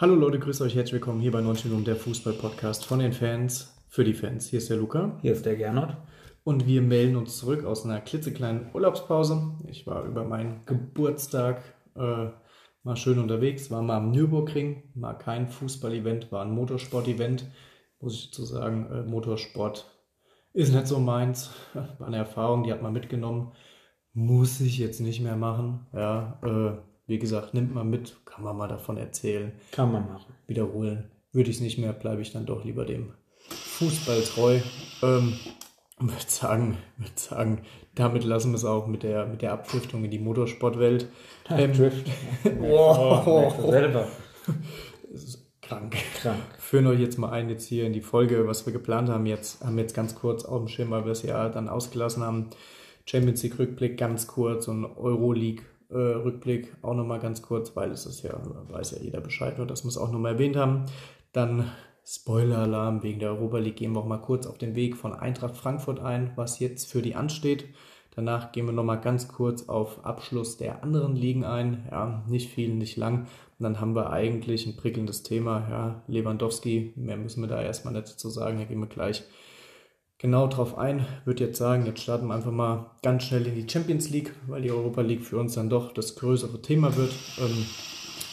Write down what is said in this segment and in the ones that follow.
Hallo Leute, grüßt euch, herzlich willkommen hier bei 90 Minuten der Fußball-Podcast von den Fans für die Fans. Hier ist der Luca. Hier ist der Gernot. Und wir melden uns zurück aus einer klitzekleinen Urlaubspause. Ich war über meinen Geburtstag äh, mal schön unterwegs, war mal am Nürburgring, war kein Fußball-Event, war ein Motorsport-Event. Muss ich dazu sagen, äh, Motorsport ist nicht so meins. War eine Erfahrung, die hat man mitgenommen. Muss ich jetzt nicht mehr machen. Ja, äh, wie gesagt, nimmt man mit, kann man mal davon erzählen. Kann man machen. Wiederholen. Würde ich es nicht mehr, bleibe ich dann doch lieber dem Fußball treu. Ähm, würde sagen, würde sagen, damit lassen wir es auch mit der, mit der Abdriftung in die Motorsportwelt. Ähm, Drift. wow. Oh, ist krank. Krank. Führen euch jetzt mal ein jetzt hier in die Folge, was wir geplant haben. Jetzt haben wir jetzt ganz kurz auf dem Schirm, weil wir das Jahr dann ausgelassen haben. Champions League Rückblick ganz kurz und Euroleague äh, Rückblick auch nochmal ganz kurz, weil es ist ja, weiß ja jeder Bescheid, nur wir es auch nochmal erwähnt haben. Dann Spoiler-Alarm wegen der Europa League gehen wir auch mal kurz auf den Weg von Eintracht Frankfurt ein, was jetzt für die ansteht. Danach gehen wir nochmal ganz kurz auf Abschluss der anderen Ligen ein. Ja, nicht viel, nicht lang. Und dann haben wir eigentlich ein prickelndes Thema. Ja, Lewandowski, mehr müssen wir da erstmal nicht dazu sagen, da gehen wir gleich genau drauf ein. Würde jetzt sagen, jetzt starten wir einfach mal ganz schnell in die Champions League, weil die Europa League für uns dann doch das größere Thema wird. Ähm,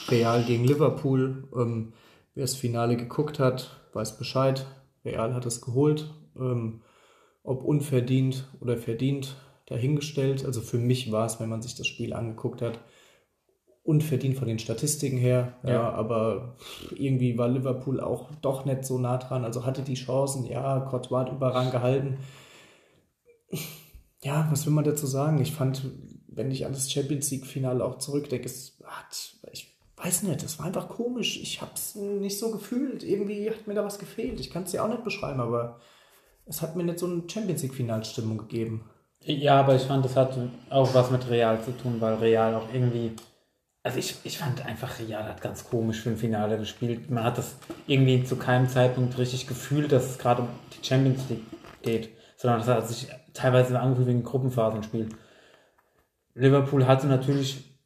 Real gegen Liverpool. Ähm, wer das Finale geguckt hat, weiß Bescheid. Real hat es geholt. Ähm, ob unverdient oder verdient, dahingestellt. Also für mich war es, wenn man sich das Spiel angeguckt hat, unverdient von den Statistiken her. Ja. Ja. aber irgendwie war Liverpool auch doch nicht so nah dran. Also hatte die Chancen. Ja, Courtois hat überrang gehalten. Ja, was will man dazu sagen? Ich fand, wenn ich an das Champions League Finale auch zurückdenke, es hat, ich weiß nicht, es war einfach komisch. Ich habe es nicht so gefühlt. Irgendwie hat mir da was gefehlt. Ich kann es dir auch nicht beschreiben, aber es hat mir nicht so eine Champions League Finalstimmung gegeben. Ja, aber ich fand, das hat auch was mit Real zu tun, weil Real auch irgendwie. Also ich, ich fand einfach, Real hat ganz komisch für ein Finale gespielt. Man hat das irgendwie zu keinem Zeitpunkt richtig gefühlt, dass es gerade um die Champions League geht, sondern das hat sich teilweise angefühlt wie ein Gruppenphasenspiel. Liverpool hatte natürlich,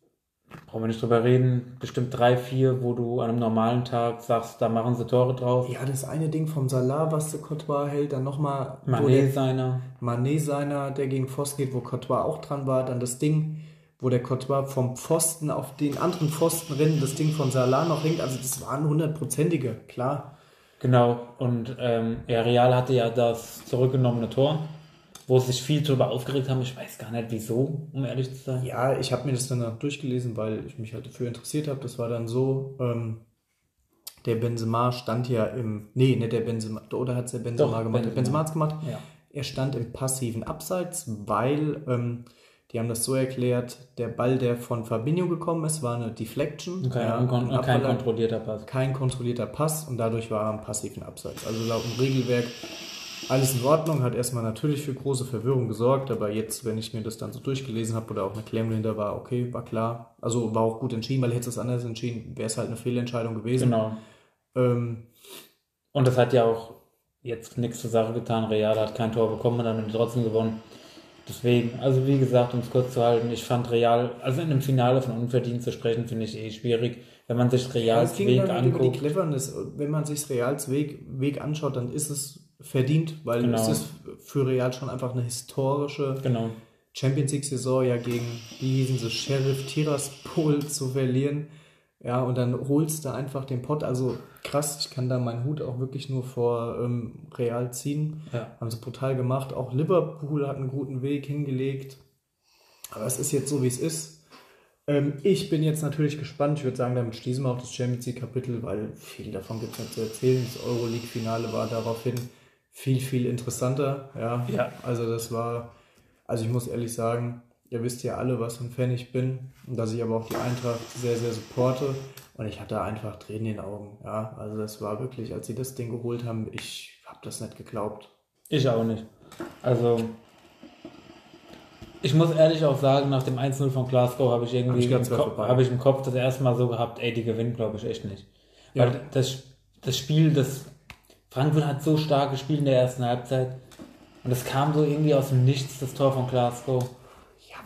brauchen wir nicht drüber reden, bestimmt drei, vier, wo du an einem normalen Tag sagst, da machen sie Tore drauf. Ja, das eine Ding vom Salah, was der Courtois hält, dann nochmal Mané seiner. Mané seiner, der gegen Pfosten geht, wo Courtois auch dran war, dann das Ding, wo der Courtois vom Pfosten auf den anderen Pfosten rennt, das Ding von Salah noch hängt, also das waren hundertprozentige, klar. Genau, und ähm, ja, Real hatte ja das zurückgenommene Tor, wo sich viel darüber aufgeregt haben. Ich weiß gar nicht wieso, um ehrlich zu sein. Ja, ich habe mir das dann auch durchgelesen, weil ich mich halt dafür interessiert habe. Das war dann so, ähm, der Benzema stand ja im, nee, nicht der Benzema, oder hat es der Benzema Doch, gemacht? Der Benzema. Benzema hat's gemacht. Ja. Er stand im passiven Abseits, weil ähm, die haben das so erklärt, der Ball, der von Fabinho gekommen ist, war eine Deflection. Kein, ja, ein kein kontrollierter Pass. kein kontrollierter Pass und dadurch war er im passiven Abseits. Also laut dem Regelwerk alles in Ordnung, hat erstmal natürlich für große Verwirrung gesorgt, aber jetzt, wenn ich mir das dann so durchgelesen habe oder auch eine Klärung dahinter war, okay, war klar. Also war auch gut entschieden, weil hätte es anders entschieden, wäre es halt eine Fehlentscheidung gewesen. Genau. Ähm, Und das hat ja auch jetzt nichts zur Sache getan. Real hat kein Tor bekommen und dann haben die trotzdem gewonnen. Deswegen, also wie gesagt, um es kurz zu halten, ich fand Real, also in einem Finale von unverdient zu sprechen, finde ich eh schwierig. Wenn man sich ja, Reals ging Weg über die anguckt. Cleverness. Wenn man sich Reals Weg, Weg anschaut, dann ist es verdient, weil Genau. es ist für Real schon einfach eine historische Genau. Champions League-Saison ja gegen, wie hießen sie, Sheriff Tiraspol zu verlieren. Ja, und dann holst du einfach den Pott. Also krass, ich kann da meinen Hut auch wirklich nur vor ähm, Real ziehen. Ja. Haben sie brutal gemacht. Auch Liverpool hat einen guten Weg hingelegt. Aber es ist jetzt so, wie es ist. Ähm, ich bin jetzt natürlich gespannt. Ich würde sagen, damit schließen wir auch das Champions League-Kapitel, weil viel davon gibt es nicht zu erzählen. Das Euroleague-Finale war daraufhin viel, viel interessanter. Ja, Ja. also das war, also ich muss ehrlich sagen, ihr wisst ja alle, was für ein Fan ich bin und dass ich aber auch die Eintracht sehr, sehr supporte. Und ich hatte einfach Tränen in den Augen. Ja, also das war wirklich, als sie das Ding geholt haben, ich habe das nicht geglaubt. Ich auch nicht. Also, ich muss ehrlich auch sagen, nach dem 1-0 von Glasgow habe ich irgendwie Hab ich im, Kopf, habe ich im Kopf das erste Mal so gehabt, ey, die gewinnen, glaube ich, echt nicht. Ja. Weil das, das Spiel, das Frankfurt hat so stark gespielt in der ersten Halbzeit und es kam so irgendwie aus dem Nichts, das Tor von Glasgow.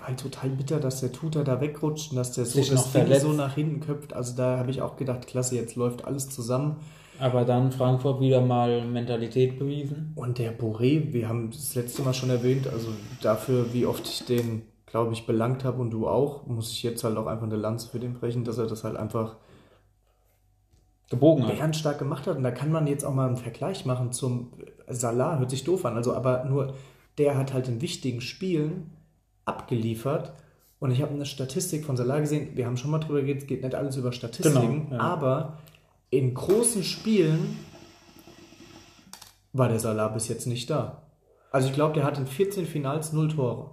Halt total bitter, dass der Tutor da wegrutscht und dass der so Sich das Ding so nach hinten köpft. Also da habe ich auch gedacht, klasse, jetzt läuft alles zusammen. Aber dann Frankfurt wieder mal Mentalität bewiesen. Und der Boré, wir haben das letzte Mal schon erwähnt, also dafür, wie oft ich den, glaube ich, belangt habe und du auch, muss ich jetzt halt auch einfach eine Lanze für den brechen, dass er das halt einfach Gebogen hat. bärenstark gemacht hat. Und da kann man jetzt auch mal einen Vergleich machen zum Salah, hört sich doof an, also aber nur der hat halt in wichtigen Spielen abgeliefert. Und ich habe eine Statistik von Salah gesehen, wir haben schon mal drüber geredet, es geht nicht alles über Statistiken, Genau, ja. aber in großen Spielen war der Salah bis jetzt nicht da. Also ich glaube, der hat in 14 Finals 0 Tore.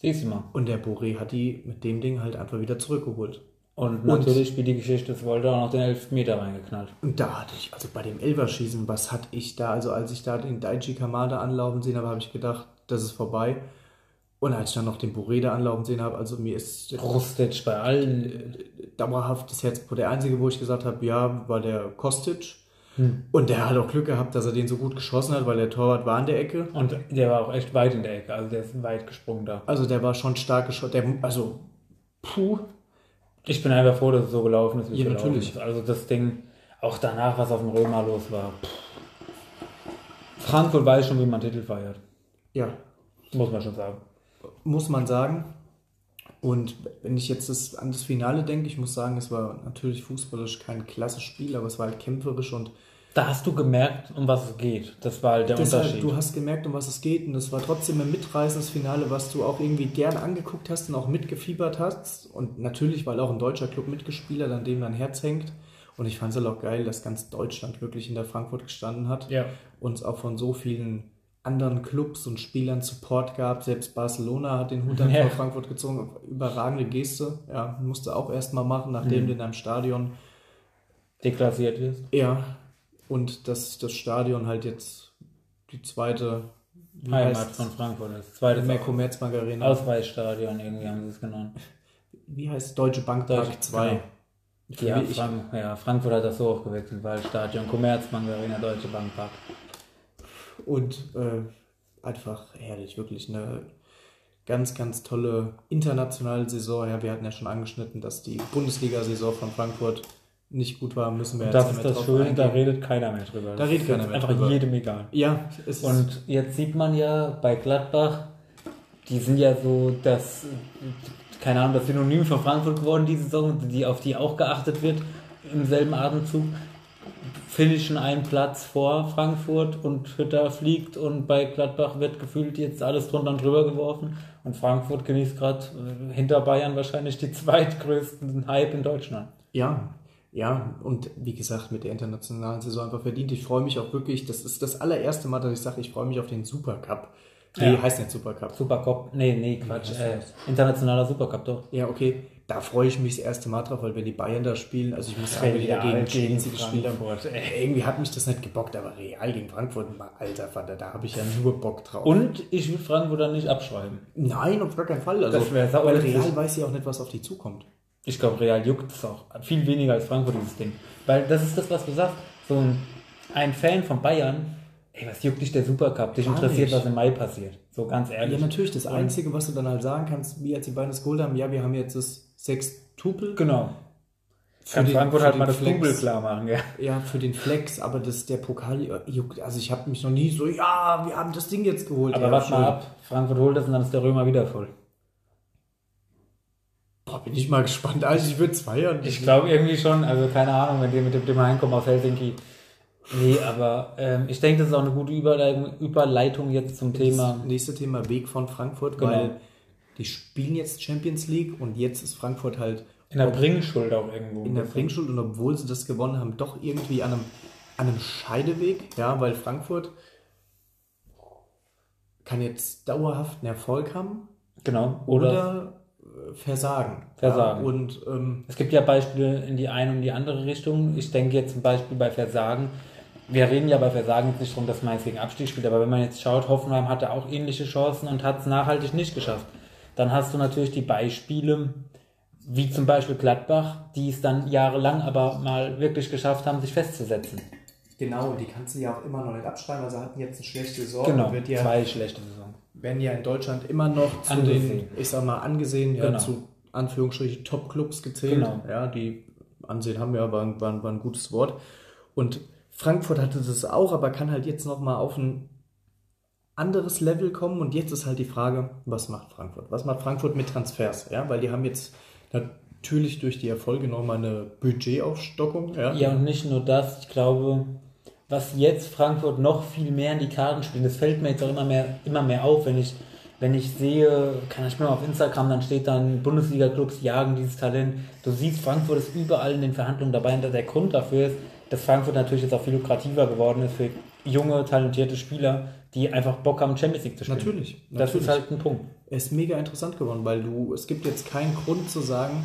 Siehst du mal. Und der Boré hat die mit dem Ding halt einfach wieder zurückgeholt. Und natürlich, wie die Geschichte es wollte, auch noch den Elfmeter reingeknallt. Und da hatte ich, also bei dem Elverschießen, was hatte ich da, also als ich da den Daichi Kamada anlaufen sehen habe, habe ich gedacht, das ist vorbei. Und als ich dann noch den Boreda anlaufen sehen habe, also mir ist Rustic bei allen. dauerhaft das Herz, der einzige, wo ich gesagt habe, ja, war der Kostic. Hm. Und der hat auch Glück gehabt, dass er den so gut geschossen hat, weil der Torwart war in der Ecke. Und der war auch echt weit in der Ecke. Also der ist weit gesprungen da. Also der war schon stark geschossen. Also, puh. Ich bin einfach froh, dass es so gelaufen ist, wie Ja, gelaufen natürlich. ist. Also das Ding, auch danach, was auf dem Römer los war. Frankfurt weiß schon, wie man Titel feiert. Ja, Muss man schon sagen. Muss man sagen. Und wenn ich jetzt das, an das Finale denke, ich muss sagen, es war natürlich fußballisch kein klassisches Spiel, aber es war halt kämpferisch und Da hast du gemerkt, um was es geht. Das war halt der deshalb, Unterschied. du hast gemerkt, um was es geht und es war trotzdem ein mitreißendes Finale, was du auch irgendwie gern angeguckt hast und auch mitgefiebert hast und natürlich, weil auch ein deutscher Club mitgespielt hat, an dem dein Herz hängt und ich fand es halt auch geil, dass ganz Deutschland wirklich in der Frankfurt gestanden hat ja. und auch von so vielen anderen Clubs und Spielern Support gab. Selbst Barcelona hat den Hut dann Ja. vor Frankfurt gezogen. Überragende Geste. Ja, musste auch erstmal machen, nachdem Mhm. du in deinem Stadion. Deklassiert ist. Ja, und dass das Stadion halt jetzt die zweite wie Heimat heißt's? von Frankfurt ist. Zweites mehr Commerzbank Arena. Ausweichstadion, irgendwie haben sie es genannt. Wie heißt Deutsche Bank Park Deutsche- 2? genau. Ja, Frank, ja, Frankfurt hat das so aufgewechselt, weil Stadion Commerzbank Arena, Deutsche Bank Park. Und äh, einfach herrlich, wirklich eine ganz, ganz tolle internationale Saison. Ja, wir hatten ja schon angeschnitten, dass die Bundesliga-Saison von Frankfurt nicht gut war, müssen wir Das jetzt ist nicht mehr das Schöne, da redet keiner mehr drüber. Da Das redet ist keiner mehr einfach drüber. jedem egal. Ja, es ist Und jetzt sieht man ja bei Gladbach, die sind ja so das, keine Ahnung, das Synonym von Frankfurt geworden diese Saison, die, auf die auch geachtet wird im selben Atemzug. Finishen einen Platz vor Frankfurt und Hütter fliegt und bei Gladbach wird gefühlt jetzt alles drunter und drüber geworfen und Frankfurt genießt gerade äh, hinter Bayern wahrscheinlich die zweitgrößten Hype in Deutschland. Ja, ja, und wie gesagt, mit der internationalen Saison einfach verdient. Ich freue mich auch wirklich, das ist das allererste Mal, dass ich sage, ich freue mich auf den Supercup. Nee, Ja. heißt nicht Supercup. Supercup, nee, nee, Quatsch, äh, internationaler Supercup doch. Ja, okay, da freue ich mich das erste Mal drauf, weil wenn die Bayern da spielen, also ich muss sagen, wenn die da gegen Chelsea gespielt haben, irgendwie hat mich das nicht gebockt, aber Real gegen Frankfurt, alter Vater, da habe ich ja nur Bock drauf. Und ich will Frankfurt dann nicht abschreiben. Nein, auf gar keinen Fall. Also, Das weil. Real weiß ja auch nicht, was auf die zukommt. Ich glaube, Real juckt es auch viel weniger als Frankfurt, dieses Ding. Weil das ist das, was du sagst. So ein, ein Fan von Bayern, ey, was juckt dich der Supercup? Dich Gar interessiert, nicht. was im Mai passiert. So ganz ehrlich. Ja, natürlich. Das Einzige, was du dann halt sagen kannst, wie als die beiden das geholt haben, ja, wir haben jetzt das Sextupel. Genau. Für Kann den- Frankfurt halt mal das. Double klar machen, ja. Ja, für den Flex, aber das der Pokal juckt. Also ich habe mich noch nie so, ja, wir haben das Ding jetzt geholt. Aber ja, warte mal ab. Frankfurt holt das und dann ist der Römer wieder voll. Boah, bin ich mal gespannt. Also ich würde feiern. Ich glaube irgendwie schon, also keine Ahnung, wenn die mit dem Thema hinkommen aus Helsinki. Nee, aber ähm, ich denke, das ist auch eine gute Überleitung, Überleitung jetzt zum Thema. Das nächste Thema Weg von Frankfurt, Genau. weil die spielen jetzt Champions League und jetzt ist Frankfurt halt In der Bringschuld auch irgendwo. in der Bringschuld und obwohl sie das gewonnen haben, doch irgendwie an einem, an einem Scheideweg, ja, weil Frankfurt kann jetzt dauerhaft einen Erfolg haben Genau. Oder, oder, äh, versagen. Versagen. Ja, und ähm, es gibt ja Beispiele in die eine und die andere Richtung. Ich denke jetzt zum Beispiel bei Versagen. Wir reden ja bei Versagen jetzt nicht darum, dass Mainz gegen Abstieg spielt, aber wenn man jetzt schaut, Hoffenheim hatte auch ähnliche Chancen und hat es nachhaltig nicht geschafft. Dann hast du natürlich die Beispiele, wie zum Beispiel Gladbach, die es dann jahrelang aber mal wirklich geschafft haben, sich festzusetzen. genau, die kannst du ja auch immer noch nicht abschreiben. Also hatten jetzt eine schlechte Saison. Genau, Wird ja, zwei schlechte Saison. werden ja in Deutschland immer noch zu Angesehen. den, ich sag mal, angesehen, ja, Genau. zu Anführungsstrichen Top-Clubs gezählt. Genau. Ja, die Ansehen haben ja, war, war, war ein gutes Wort. Und Frankfurt hatte das auch, aber kann halt jetzt nochmal auf ein anderes Level kommen. Und jetzt ist halt die Frage, was macht Frankfurt? Was macht Frankfurt mit Transfers? Ja, weil die haben jetzt natürlich durch die Erfolge nochmal eine Budgetaufstockung. Ja, Ja, und nicht nur das, ich glaube, was jetzt Frankfurt noch viel mehr in die Karten spielt, das fällt mir jetzt auch immer mehr, immer mehr auf, wenn ich, wenn ich sehe, kann ich mal auf Instagram, dann steht dann Bundesliga-Clubs jagen dieses Talent. Du siehst, Frankfurt ist überall in den Verhandlungen dabei und der Grund dafür ist, dass Frankfurt natürlich jetzt auch viel lukrativer geworden ist für junge, talentierte Spieler, die einfach Bock haben, Champions League zu spielen. Natürlich, Das natürlich. ist halt ein Punkt. Es ist mega interessant geworden, weil du, es gibt jetzt keinen Grund zu sagen,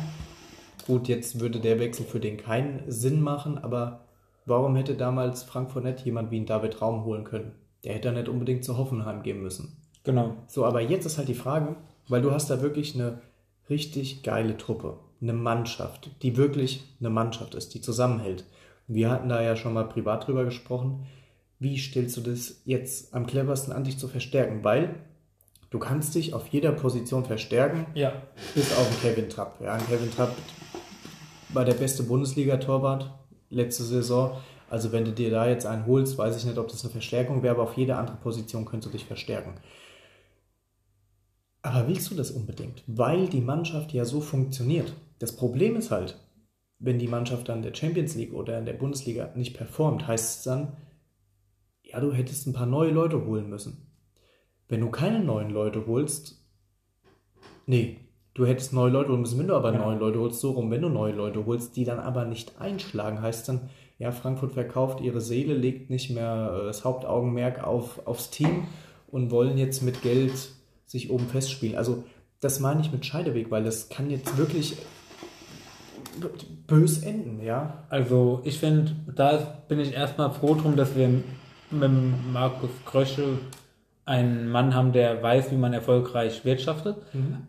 gut, jetzt würde der Wechsel für den keinen Sinn machen, aber warum hätte damals Frankfurt nicht jemand wie einen David Raum holen können? Der hätte nicht unbedingt zu Hoffenheim gehen müssen. Genau. So, aber jetzt ist halt die Frage, weil du hast da wirklich eine richtig geile Truppe, eine Mannschaft, die wirklich eine Mannschaft ist, die zusammenhält. Wir hatten da ja schon mal privat drüber gesprochen. Wie stellst du das jetzt am cleversten an, dich zu verstärken? Weil du kannst dich auf jeder Position verstärken, Ja. bis auf einen Kevin Trapp. Ja, ein Kevin Trapp war der beste Bundesliga-Torwart letzte Saison. Also wenn du dir da jetzt einen holst, weiß ich nicht, ob das eine Verstärkung wäre, aber auf jede andere Position könntest du dich verstärken. Aber willst du das unbedingt? Weil die Mannschaft ja so funktioniert. Das Problem ist halt, wenn die Mannschaft dann der Champions League oder in der Bundesliga nicht performt, heißt es dann, ja, du hättest ein paar neue Leute holen müssen. Wenn du keine neuen Leute holst, nee, du hättest neue Leute holen müssen, wenn du aber Genau. neue Leute holst, so rum, wenn du neue Leute holst, die dann aber nicht einschlagen, heißt dann, ja, Frankfurt verkauft ihre Seele, legt nicht mehr äh, das Hauptaugenmerk auf, aufs Team und wollen jetzt mit Geld sich oben festspielen. Also, das meine ich mit Scheideweg, weil das kann jetzt wirklich bös enden, ja. Also ich finde, da bin ich erstmal froh drum, dass wir mit Markus Kröschel einen Mann haben, der weiß, wie man erfolgreich wirtschaftet.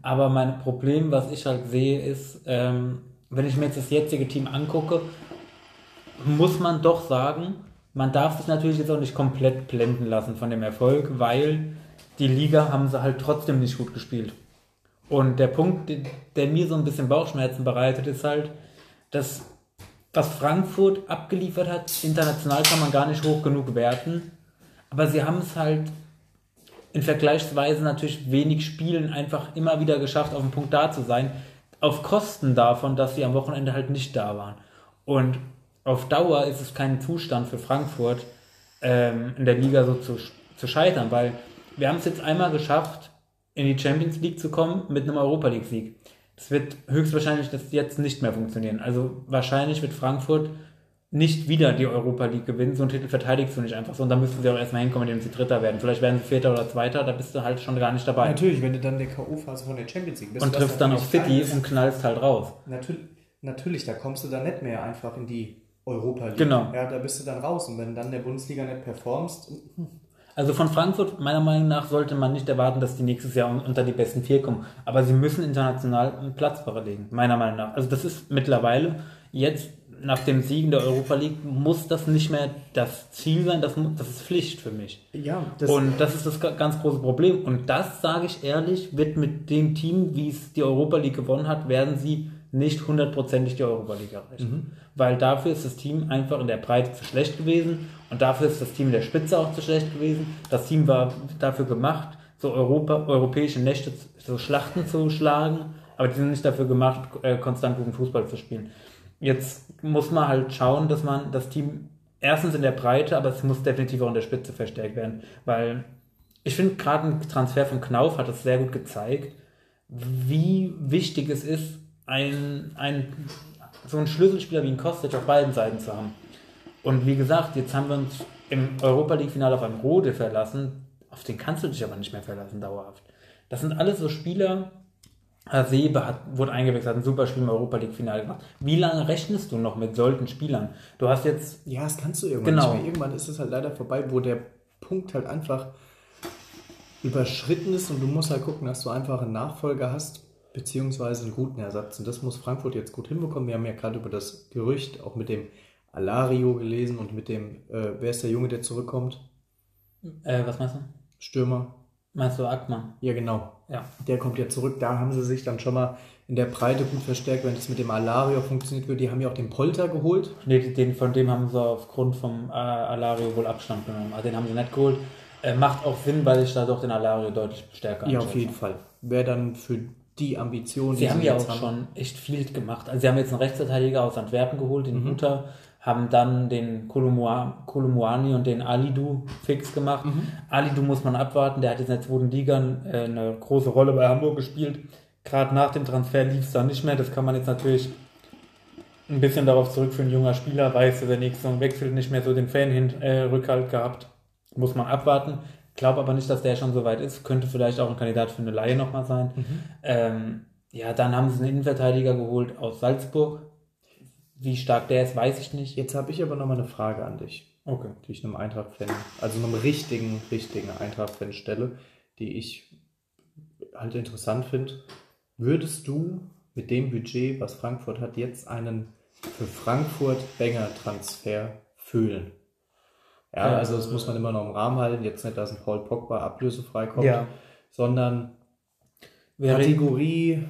Aber mein Problem, was ich halt sehe, ist, ähm, wenn ich mir jetzt das jetzige Team angucke, muss man doch sagen, man darf sich natürlich jetzt auch nicht komplett blenden lassen von dem Erfolg, weil die Liga haben sie halt trotzdem nicht gut gespielt. Und der Punkt, der- mir so ein bisschen Bauchschmerzen bereitet, ist halt, dass was Frankfurt abgeliefert hat, international kann man gar nicht hoch genug werten. Aber sie haben es halt in vergleichsweise natürlich wenig Spielen einfach immer wieder geschafft, auf dem Punkt da zu sein, auf Kosten davon, dass sie am Wochenende halt nicht da waren. Und auf Dauer ist es kein Zustand für Frankfurt, ähm, in der Liga so zu, zu scheitern, weil wir haben es jetzt einmal geschafft, in die Champions League zu kommen mit einem Europa League-Sieg. Das wird höchstwahrscheinlich das jetzt nicht mehr funktionieren. Also wahrscheinlich wird Frankfurt nicht wieder die Europa League gewinnen. So einen Titel verteidigst du nicht einfach so. Und dann müssten sie auch erstmal hinkommen, indem sie Dritter werden. Vielleicht werden sie Vierter oder Zweiter, da bist du halt schon gar nicht dabei. Natürlich, wenn du dann in der K.O.-Phase von der Champions League bist. Und triffst dann auf City und knallst halt raus. Natürlich, natürlich, da kommst du dann nicht mehr einfach in die Europa League. Genau. Ja, da bist du dann raus. Und wenn du dann in der Bundesliga nicht performst, Also von Frankfurt, meiner Meinung nach, sollte man nicht erwarten, dass die nächstes Jahr un- unter die besten vier kommen. Aber sie müssen international einen Platz belegen, meiner Meinung nach. Also das ist mittlerweile jetzt nach dem Siegen der Europa League muss das nicht mehr das Ziel sein, das, das ist Pflicht für mich. ja, das, Und das ist das ga- ganz große Problem. Und das, sage ich ehrlich, wird mit dem Team, wie es die Europa League gewonnen hat, werden sie nicht hundertprozentig die Europa League erreichen. Weil dafür ist das Team einfach in der Breite zu schlecht gewesen und dafür ist das Team in der Spitze auch zu schlecht gewesen. Das Team war dafür gemacht, so Europa, europäische Nächte, zu- so Schlachten zu schlagen, aber die sind nicht dafür gemacht, äh, konstant guten Fußball zu spielen. Jetzt muss man halt schauen, dass man das Team erstens in der Breite, aber es muss definitiv auch in der Spitze verstärkt werden, weil ich finde gerade ein Transfer von Knauf hat das sehr gut gezeigt, wie wichtig es ist, ein, ein, so einen Schlüsselspieler wie ein Kostic auf beiden Seiten zu haben. Und wie gesagt, jetzt haben wir uns im Europa League-Finale auf einen Rode verlassen, auf den kannst du dich aber nicht mehr verlassen, dauerhaft. Das sind alles so Spieler, Hasebe hat, wurde eingewechselt, hat ein super Spiel im Europa League-Finale gemacht. Wie lange rechnest du noch mit solchen Spielern? Du hast jetzt ja, das kannst du irgendwann Genau. nicht mehr. Irgendwann ist es halt leider vorbei, wo der Punkt halt einfach überschritten ist und du musst halt gucken, dass du einfach einen Nachfolger hast, beziehungsweise einen guten Ersatz. Und das muss Frankfurt jetzt gut hinbekommen. Wir haben ja gerade über das Gerücht auch mit dem Alario gelesen und mit dem, äh, wer ist der Junge, der zurückkommt? Äh, was meinst du? Stürmer. Meinst du Ackmann? Ja, genau. Ja. Der kommt ja zurück. Da haben sie sich dann schon mal in der Breite gut verstärkt, wenn das mit dem Alario funktioniert wird. Die haben ja auch den Polter geholt. Nee, den, von dem haben sie aufgrund vom äh, Alario wohl Abstand genommen. Also den haben sie nicht geholt. Äh, macht auch Sinn, weil ich da doch den Alario deutlich stärker Ja, auf jeden Fall. Wäre dann für die Ambition, Sie haben ja jetzt auch schon echt viel gemacht. Also sie haben jetzt einen Rechtsverteidiger aus Antwerpen geholt, den Guter, haben dann den Kolumua- Kolumuani und den Alidu fix gemacht. Alidu muss man abwarten, der hat jetzt in der zweiten Liga äh, eine große Rolle bei Hamburg gespielt. Gerade nach dem Transfer lief es dann nicht mehr. Das kann man jetzt natürlich ein bisschen darauf zurückführen, junger Spieler, weiß, dass er nächste Saison wechselt, nicht mehr so den Fan hin äh, gehabt. Muss man abwarten. Glaube aber nicht, dass der schon so weit ist. Könnte vielleicht auch ein Kandidat für eine Laie nochmal sein. Ähm, ja, dann haben sie einen Innenverteidiger geholt aus Salzburg. Wie stark der ist, weiß ich nicht. Jetzt habe ich aber noch mal eine Frage an dich, Okay. die ich einem Eintracht-Fan, also einem richtigen, richtigen Eintracht-Fan stelle, die ich halt interessant finde. Würdest du mit dem Budget, was Frankfurt hat, jetzt einen für Frankfurt Banger-Transfer fühlen? Ja, also das muss man immer noch im Rahmen halten. Jetzt nicht, dass ein Paul Pogba ablösefrei kommt, Ja. sondern Kategorie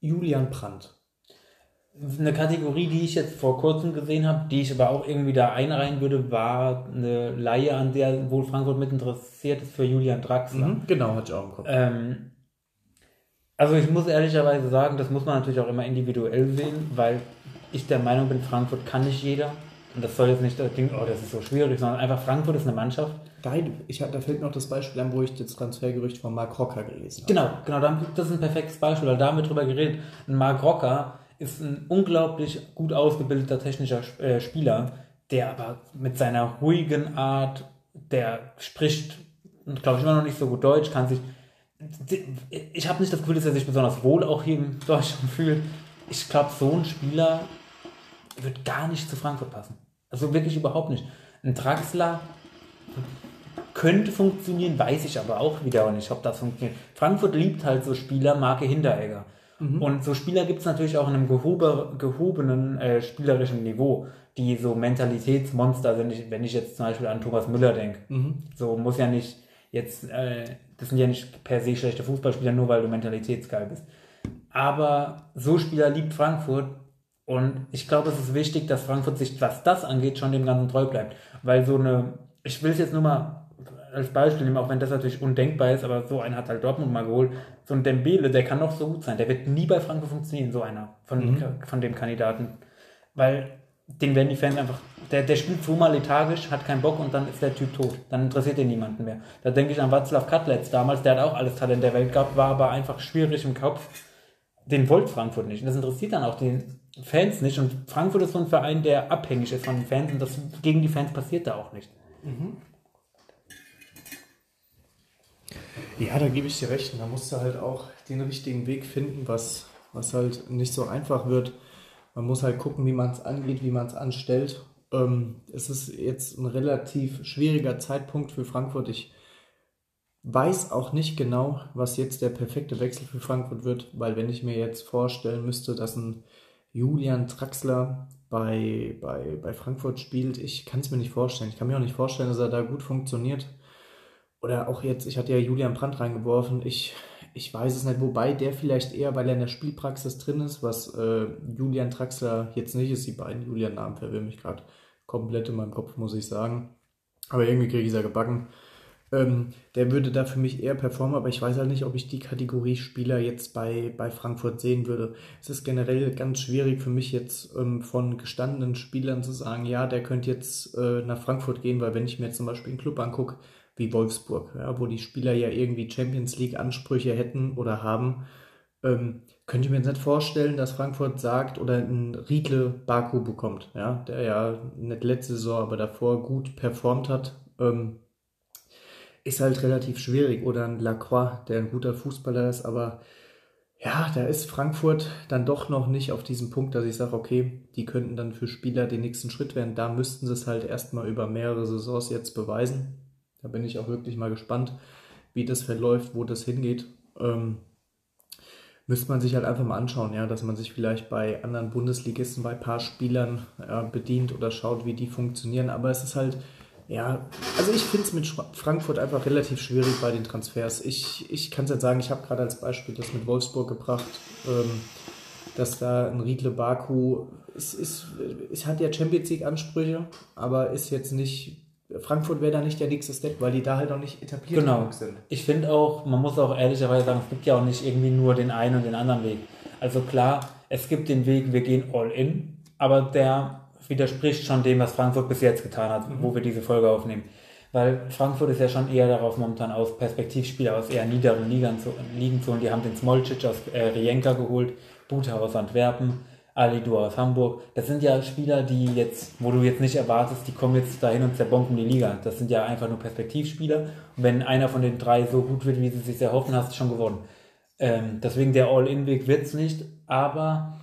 Julian Brandt. eine Kategorie, die ich jetzt vor kurzem gesehen habe, die ich aber auch irgendwie da einreihen würde, war eine Laie, an der wohl Frankfurt mit interessiert ist für Julian Draxler. Mhm, genau, hatte ich auch im Kopf. Ähm, also ich muss ehrlicherweise sagen, das muss man natürlich auch immer individuell sehen, weil ich der Meinung bin, Frankfurt kann nicht jeder. Und das soll jetzt nicht das Ding, oh, das ist so schwierig, sondern einfach Frankfurt ist eine Mannschaft. Geil, ich, hab- da fällt mir noch das Beispiel an, wo ich das Transfergerücht von Mark Rocker gelesen habe. Genau, genau, da- das ist ein perfektes Beispiel, weil da haben wir drüber geredet. Ein Marc Rocker ist ein unglaublich gut ausgebildeter technischer äh, Spieler, der aber mit seiner ruhigen Art, der spricht, glaube ich, immer noch nicht so gut Deutsch, kann sich. Ich habe nicht das Gefühl, dass er sich besonders wohl auch hier in Deutschland fühlt. Ich glaube, so ein Spieler wird gar nicht zu Frankfurt passen. Also wirklich überhaupt nicht. Ein Draxler könnte funktionieren, weiß ich aber auch wieder nicht, ob das funktioniert. Frankfurt liebt halt so Spieler, Marke Hinteregger. Und so Spieler gibt es natürlich auch in einem gehobe, gehobenen äh, spielerischen Niveau, die so Mentalitätsmonster sind. Ich- Wenn ich jetzt zum Beispiel an Thomas Müller denke. So muss ja nicht jetzt, äh, das sind ja nicht per se schlechte Fußballspieler, nur weil du mentalitätsgeil bist. Aber so Spieler liebt Frankfurt und ich glaube, es ist wichtig, dass Frankfurt sich, was das angeht, schon dem Ganzen treu bleibt. Weil so eine, ich will es jetzt nur mal als Beispiel nehmen, auch wenn das natürlich undenkbar ist, aber so einen hat halt Dortmund mal geholt. So ein Dembele, der kann noch so gut sein, der wird nie bei Frankfurt funktionieren, so einer von, von dem Kandidaten. Weil den werden die Fans einfach, der, der spielt zweimal lethargisch, hat keinen Bock und dann ist der Typ tot. Dann interessiert ihn niemanden mehr. Da denke ich an Václav Katlitz damals, der hat auch alles Talent der Welt gehabt, war aber einfach schwierig im Kopf. Den wollte Frankfurt nicht. Und das interessiert dann auch den Fans nicht. Und Frankfurt ist so ein Verein, der abhängig ist von den Fans und das gegen die Fans passiert da auch nicht. Ja, da gebe ich dir recht. Da musst du halt auch den richtigen Weg finden, was, was halt nicht so einfach wird. Man muss halt gucken, wie man es angeht, wie man es anstellt. Ähm, es ist jetzt ein relativ schwieriger Zeitpunkt für Frankfurt. Ich weiß auch nicht genau, was jetzt der perfekte Wechsel für Frankfurt wird, weil wenn ich mir jetzt vorstellen müsste, dass ein Julian Traxler bei, bei, bei Frankfurt spielt, ich kann es mir nicht vorstellen. Ich kann mir auch nicht vorstellen, dass er da gut funktioniert. Oder auch jetzt, ich hatte ja Julian Brandt reingeworfen, ich, ich weiß es nicht, wobei der vielleicht eher, weil er in der Spielpraxis drin ist, was äh, Julian Traxler jetzt nicht ist, die beiden Julian-Namen verwirren mich gerade komplett in meinem Kopf, muss ich sagen. Aber irgendwie kriege ich es ja gebacken. Ähm, der würde da für mich eher performen, aber ich weiß halt nicht, ob ich die Kategorie Spieler jetzt bei, bei Frankfurt sehen würde. Es ist generell ganz schwierig für mich jetzt ähm, von gestandenen Spielern zu sagen, ja, der könnte jetzt äh, nach Frankfurt gehen, weil wenn ich mir zum Beispiel einen Club angucke, wie Wolfsburg, ja, wo die Spieler ja irgendwie Champions League Ansprüche hätten oder haben, ähm, könnte ich mir jetzt nicht vorstellen, dass Frankfurt sagt oder ein Riedle Baku bekommt, ja, der ja nicht letzte Saison, aber davor gut performt hat. Ähm, ist halt relativ schwierig. Oder ein Lacroix, der ein guter Fußballer ist, aber ja, da ist Frankfurt dann doch noch nicht auf diesem Punkt, dass ich sage, okay, die könnten dann für Spieler den nächsten Schritt werden. Da müssten sie es halt erstmal über mehrere Saisons jetzt beweisen. Da bin ich auch wirklich mal gespannt, wie das verläuft, wo das hingeht. Ähm, müsste man sich halt einfach mal anschauen, ja, dass man sich vielleicht bei anderen Bundesligisten, bei ein paar Spielern ja, bedient oder schaut, wie die funktionieren. Aber es ist halt Ja, also ich finde es mit Frankfurt einfach relativ schwierig bei den Transfers. Ich, ich kann es jetzt sagen, ich habe gerade als Beispiel das mit Wolfsburg gebracht, ähm, dass da ein Riedle Baku, es, ist, es hat ja Champions League Ansprüche, aber ist jetzt nicht, Frankfurt wäre da nicht der nächste Step, weil die da halt noch nicht etabliert genau. sind. Ich finde auch, man muss auch ehrlicherweise sagen, es gibt ja auch nicht irgendwie nur den einen und den anderen Weg. Also klar, es gibt den Weg, wir gehen all in, aber der widerspricht schon dem, was Frankfurt bis jetzt getan hat, mhm. wo wir diese Folge aufnehmen. Weil Frankfurt ist ja schon eher darauf momentan aus, Perspektivspieler aus eher niederen Ligen zu, Ligen zu holen. Die haben den Smolcic aus äh, Rienka geholt, Buta aus Antwerpen, Alidu aus Hamburg. Das sind ja Spieler, die jetzt, wo du jetzt nicht erwartest, die kommen jetzt dahin und zerbomben die Liga. Das sind ja einfach nur Perspektivspieler. Und wenn einer von den drei so gut wird, wie sie sich erhoffen, hast du schon gewonnen. Ähm, deswegen der All-In-Weg wird es nicht, aber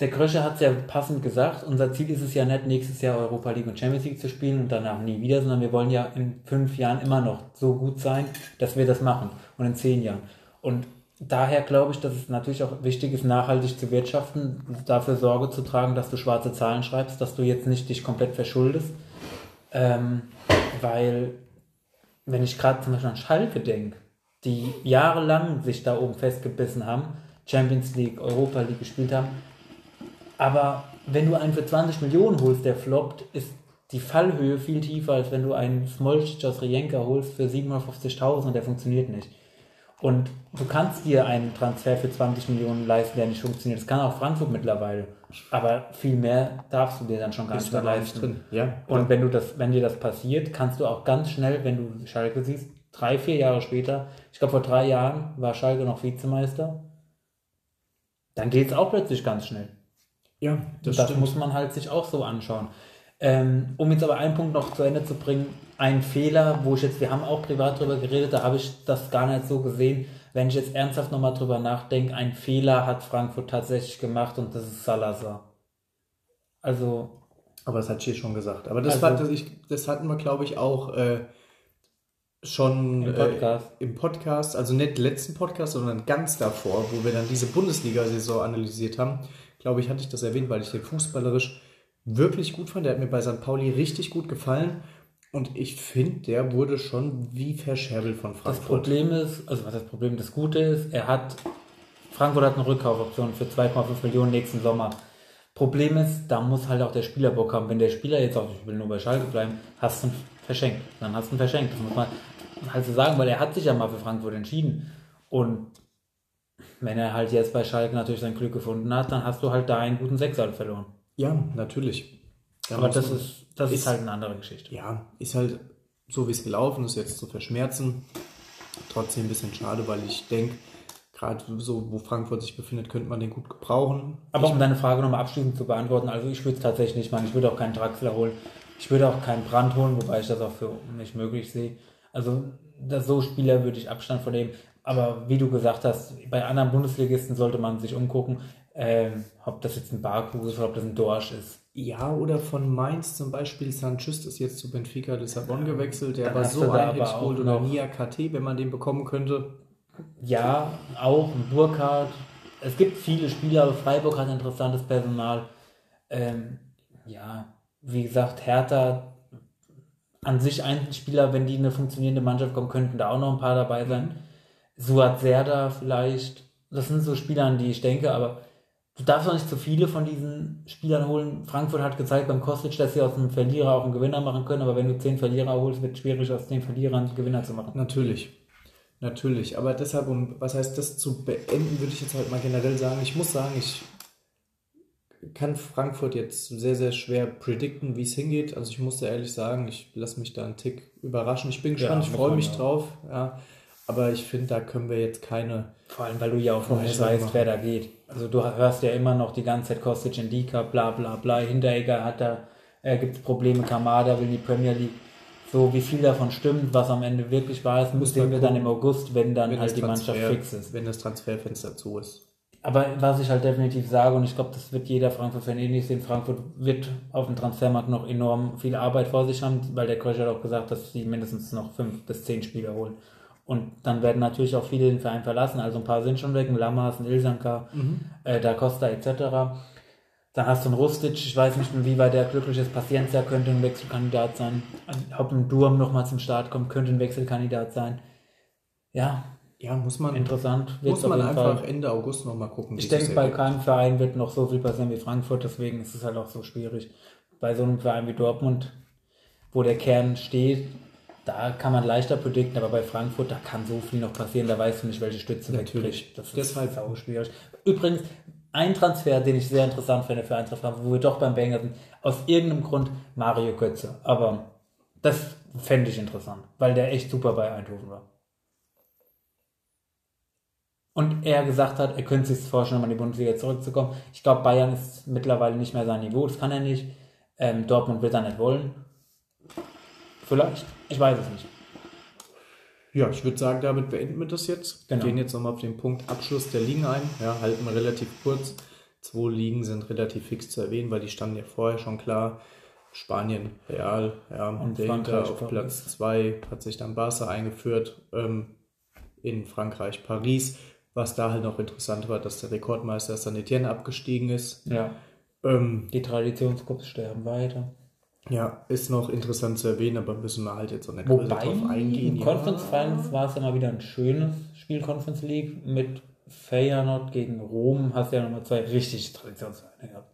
der Krösche hat es ja passend gesagt, unser Ziel ist es ja nicht, nächstes Jahr Europa League und Champions League zu spielen und danach nie wieder, sondern wir wollen ja in fünf Jahren immer noch so gut sein, dass wir das machen und in zehn Jahren. Und daher glaube ich, dass es natürlich auch wichtig ist, nachhaltig zu wirtschaften, dafür Sorge zu tragen, dass du schwarze Zahlen schreibst, dass du jetzt nicht dich komplett verschuldest. Ähm, weil, wenn ich gerade zum Beispiel an Schalke denke, die jahrelang sich da oben festgebissen haben, Champions League, Europa League gespielt haben, aber wenn du einen für 20 Millionen holst, der floppt, ist die Fallhöhe viel tiefer, als wenn du einen Smolcic aus Rienka holst für 750.000 und der funktioniert nicht. Und du kannst dir einen Transfer für 20 Millionen leisten, der nicht funktioniert. Das kann auch Frankfurt mittlerweile. Aber viel mehr darfst du dir dann schon gar nicht mehr leisten. Drin. Ja, und wenn du das, wenn dir das passiert, kannst du auch ganz schnell, wenn du Schalke siehst, drei, vier Jahre später, ich glaube vor drei Jahren war Schalke noch Vizemeister, dann geht es auch plötzlich ganz schnell. Ja, das, das muss man halt sich auch so anschauen. Ähm, um jetzt aber einen Punkt noch zu Ende zu bringen, ein Fehler, wo ich jetzt, wir haben auch privat drüber geredet, da habe ich das gar nicht so gesehen. Wenn ich jetzt ernsthaft nochmal drüber nachdenke, ein Fehler hat Frankfurt tatsächlich gemacht und das ist Salazar. Also. Aber das hat Schier schon gesagt. Aber das, also, war, das, ich, das hatten wir, glaube ich, auch äh, schon im Podcast. Äh, im Podcast, also nicht letzten Podcast, sondern ganz davor, wo wir dann diese Bundesliga-Saison analysiert haben glaube ich, hatte ich das erwähnt, weil ich den fußballerisch wirklich gut fand. Der hat mir bei St. Pauli richtig gut gefallen. Und ich finde, der wurde schon wie verscherbelt von Frankfurt. Das Problem ist, also was das Problem, das Gute ist, er hat, Frankfurt hat eine Rückkaufoption für 2,5 Millionen nächsten Sommer. Problem ist, da muss halt auch der Spieler Bock haben. Wenn der Spieler jetzt auch, ich will nur bei Schalke bleiben, hast du ihn verschenkt. Dann hast du ihn verschenkt. Das muss man halt so sagen, weil er hat sich ja mal für Frankfurt entschieden. Und wenn er halt jetzt bei Schalke natürlich sein Glück gefunden hat, dann hast du halt da einen guten Sechser verloren. Ja, natürlich. Da Aber das, ist, das ist, ist halt eine andere Geschichte. Ja, ist halt so, wie es gelaufen ist, jetzt zu verschmerzen. Trotzdem ein bisschen schade, weil ich denke, gerade so, wo Frankfurt sich befindet, könnte man den gut gebrauchen. Aber ich um deine Frage nochmal abschließend zu beantworten, also ich würde es tatsächlich nicht machen. Ich würde auch keinen Draxler holen. Ich würde auch keinen Brand holen, wobei ich das auch für nicht möglich sehe. Also das, so Spieler würde ich Abstand von dem. Aber wie du gesagt hast, bei anderen Bundesligisten sollte man sich umgucken, ähm, ob das jetzt ein Baku ist oder ob das ein Dorsch ist. Ja, oder von Mainz zum Beispiel, Sanchez ist jetzt zu Benfica Lissabon gewechselt, der war so ein Hipspold oder Nia KT, wenn man den bekommen könnte. Ja, auch ein Burkhardt. Es gibt viele Spieler, aber Freiburg hat interessantes Personal. Ähm, ja, wie gesagt, Hertha an sich ein Spieler, wenn die eine funktionierende Mannschaft kommen, könnten da auch noch ein paar dabei sein. Mhm. Suat Serda vielleicht. Das sind so Spieler, an die ich denke, aber du darfst auch nicht zu viele von diesen Spielern holen. Frankfurt hat gezeigt beim Kostic, dass sie aus einem Verlierer auch einen Gewinner machen können, aber wenn du zehn Verlierer holst, wird es schwierig, aus zehn Verlierern einen Gewinner zu machen. Natürlich. Natürlich, aber deshalb, um, was heißt das zu beenden, würde ich jetzt halt mal generell sagen, ich muss sagen, ich kann Frankfurt jetzt sehr, sehr schwer predikten, wie es hingeht. Also ich muss ehrlich sagen, ich lasse mich da einen Tick überraschen. Ich bin gespannt, ja, ich freue mich drauf. Ja. Aber ich finde, da können wir jetzt keine. Vor allem, weil du ja auch noch nicht weißt, machen. wer da geht. Also du hörst ja immer noch die ganze Zeit Kostic Indika, bla bla bla. Hinteregger hat da, äh, gibt es Probleme, Kamada will in die Premier League. So wie viel davon stimmt, was am Ende wirklich wahr ist, müssen wir dann im August, wenn dann wenn halt die Transfer, Mannschaft fix ist. Wenn das Transferfenster zu ist. Aber was ich halt definitiv sage, und ich glaube, das wird jeder Frankfurt-Fan ähnlich sehen, Frankfurt wird auf dem Transfermarkt noch enorm viel Arbeit vor sich haben, weil der Krösch hat auch gesagt, dass sie mindestens noch fünf bis zehn Spieler holen. Und dann werden natürlich auch viele den Verein verlassen. Also ein paar sind schon weg, ein Lammers, ein Ilsanka, mhm. äh, Da Costa etc. Dann hast du einen Rustic, ich weiß nicht, inwieweit der glücklich ist. Paciencia könnte ein Wechselkandidat sein. Ob ein Durm nochmal zum Start kommt, könnte ein Wechselkandidat sein. Ja, Ja, muss man, interessant. muss man einfach Fall. Ende August nochmal gucken. wie Ich denke, bei keinem Verein wird noch so viel passieren wie Frankfurt, deswegen ist es halt auch so schwierig. Bei so einem Verein wie Dortmund, wo der Kern steht, da kann man leichter predikten, aber bei Frankfurt, da kann so viel noch passieren, da weißt du nicht, welche Stütze Natürlich. Das ist Deshalb- sau schwierig. Übrigens, ein Transfer, den ich sehr interessant finde für Eintracht Frankfurt, wo wir doch beim Banger sind, aus irgendeinem Grund Mario Götze. Aber das fände ich interessant, weil der echt super bei Eindhoven war. Und er gesagt hat, er könnte sich vorstellen, um in die Bundesliga zurückzukommen. Ich glaube, Bayern ist mittlerweile nicht mehr sein Niveau, das kann er nicht. Ähm, Dortmund wird er nicht wollen. Vielleicht, ich weiß es nicht. Ja, ich würde sagen, damit beenden wir das jetzt. Genau. Wir gehen jetzt nochmal auf den Punkt Abschluss der Ligen ein. Ja, halten wir relativ kurz. Zwei Ligen sind relativ fix zu erwähnen, weil die standen ja vorher schon klar. Spanien, Real, ja, Und dahinter auf. Platz 2 hat sich dann Barca eingeführt. Ähm, in Frankreich, Paris. Was da halt noch interessant war, dass der Rekordmeister San Etienne abgestiegen ist. Ja. Ähm, Die Traditionsgruppen sterben weiter. Ja, ist noch interessant zu erwähnen, aber müssen wir halt jetzt auch nicht Wobei, drauf eingehen. im Conference Finals war es ja mal wieder ein schönes Spiel Conference League mit Feyenoord gegen Rom. Hast ja nochmal zwei richtig Traditionsvereine gehabt.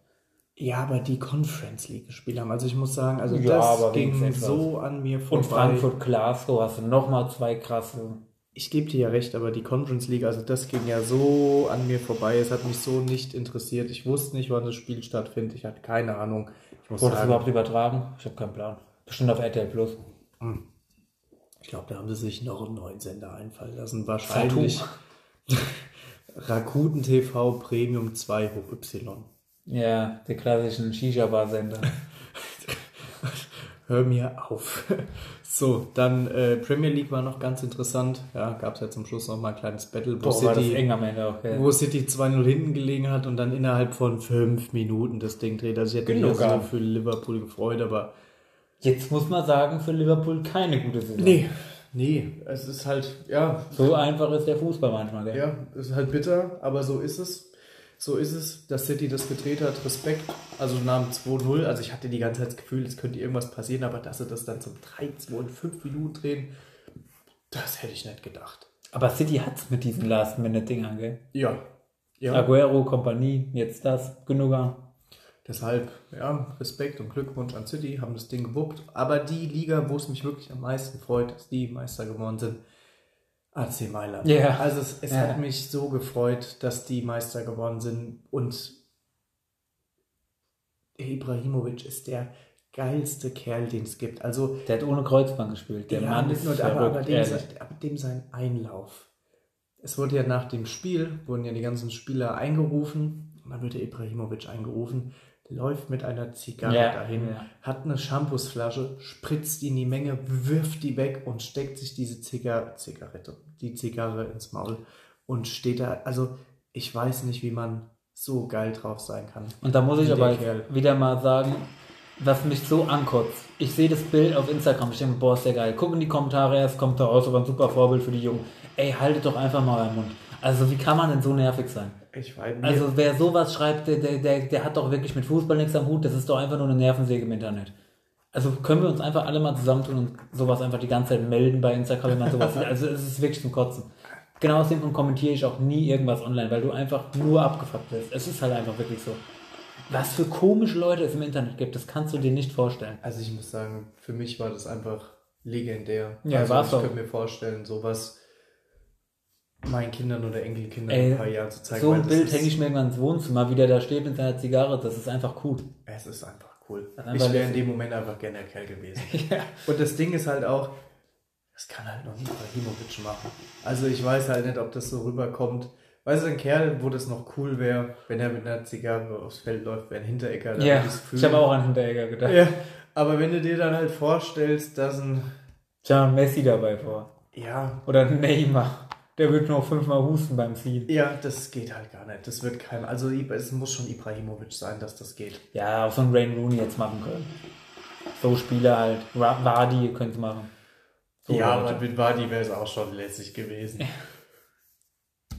Ja, aber die Conference League gespielt haben. Also ich muss sagen, also Ja, das ging so an mir vorbei. Und Frankfurt Glasgow hast du nochmal zwei krasse. Ich gebe dir ja recht, aber die Conference League, also das ging ja so an mir vorbei. Es hat mich so nicht interessiert. Ich wusste nicht, wann das Spiel stattfindet. Ich hatte keine Ahnung. Ich muss Wurde es überhaupt übertragen? Ich habe keinen Plan. Bestimmt auf RTL Plus. ich glaube, da haben sie sich noch einen neuen Sender einfallen lassen. Wahrscheinlich Rakuten TV Premium 2 hoch Y. Ja, der klassischen Shisha-Bar-Sender. Hör mir auf. So, dann äh, Premier League war noch ganz interessant. Ja, gab es ja zum Schluss noch mal ein kleines Battle, wo Boah, City, eng am Ende auch. Ja. wo City 2-0 hinten gelegen hat und dann innerhalb von fünf Minuten das Ding dreht. Also ich hätte mich Genug so gehabt. für Liverpool gefreut, aber Jetzt muss man sagen, für Liverpool keine gute Saison. nee, nee, es ist halt, ja, So einfach ist der Fußball manchmal. Gell? ja, es ist halt bitter, aber so ist es. So ist es, dass City das gedreht hat. Respekt. Also nach dem 2-0. Also ich hatte die ganze Zeit das Gefühl, es könnte irgendwas passieren, aber dass sie das dann zum 3-2 in 5 Minuten drehen, das hätte ich nicht gedacht. Aber City hat's mit diesen Last-Minute-Dingern, gell? Ja. Ja. Aguero, Kompanie, jetzt das, genug. Deshalb, ja, Respekt und Glückwunsch an City, haben das Ding gewuppt. Aber die Liga, wo es mich wirklich am meisten freut, dass die Meister geworden sind, AC Mailand. Ja. Also es, es Ja. hat mich so gefreut, dass die Meister geworden sind. Und Ibrahimovic ist der geilste Kerl, den es gibt. Also Der hat ohne Kreuzband gespielt. Der ja, Mann ist nur, aber, aber, dem aber dem sein Einlauf. Es wurde ja nach dem Spiel, wurden ja die ganzen Spieler eingerufen. Und dann wird der Ibrahimovic eingerufen, läuft mit einer Zigarre Ja, dahin, ja. hat eine Shampoosflasche, spritzt die in die Menge, wirft die weg und steckt sich diese Zigar Zigarette, die Zigarre ins Maul und steht da. Also ich weiß nicht, wie man so geil drauf sein kann. Und da muss ich aber Kerl. wieder mal sagen, was mich so ankotzt. Ich sehe das Bild auf Instagram, ich denke, boah, ist der geil. Guck in die Kommentare, es kommt da raus, aber ein super Vorbild für die Jungen. Ey, haltet doch einfach mal euren Mund. Also, wie kann man denn so nervig sein? Ich weiß Also, wer sowas schreibt, der, der, der, hat doch wirklich mit Fußball nichts am Hut. Das ist doch einfach nur eine Nervensäge im Internet. Also, können wir uns einfach alle mal zusammentun und sowas einfach die ganze Zeit melden bei Instagram, wenn man sowas sieht. Also, es ist wirklich zum Kotzen. Genau aus dem Grund kommentiere ich auch nie irgendwas online, weil du einfach nur abgefuckt bist. Es ist halt einfach wirklich so. Was für komische Leute es im Internet gibt, das kannst du dir nicht vorstellen. Also ich muss sagen, für mich war das einfach legendär. Ja, also war's ich könnte mir vorstellen, sowas meinen Kindern oder Enkelkindern Ey, in ein paar Jahren zu zeigen. So ein Bild hänge ich mir irgendwann ins Wohnzimmer, wie der da steht mit seiner Zigarre. Das ist einfach cool. Es ist einfach cool. Ist einfach ich wäre in dem Moment einfach gerne der Kerl gewesen. Ja. Und das Ding ist halt auch, das kann halt noch nie Ibrahimovic machen. Also ich weiß halt nicht, ob das so rüberkommt. Weißt du, ein Kerl, wo das noch cool wäre, wenn er mit einer Zigarre aufs Feld läuft, wäre ein Hinterecker. da Ja, ich habe auch an Hinteregger gedacht. Ja, aber wenn du dir dann halt vorstellst, dass ein, habe Messi dabei vor. ja, Oder Neymar. Der wird nur fünfmal husten beim Ziehen. Ja, das geht halt gar nicht. Das wird kein. Also es muss schon Ibrahimovic sein, dass das geht. Ja, auch so ein Rain Rooney jetzt machen können. So Spieler halt. Vardy könnte machen. So ja, Leute. aber mit Wadi wäre es auch schon lässig gewesen.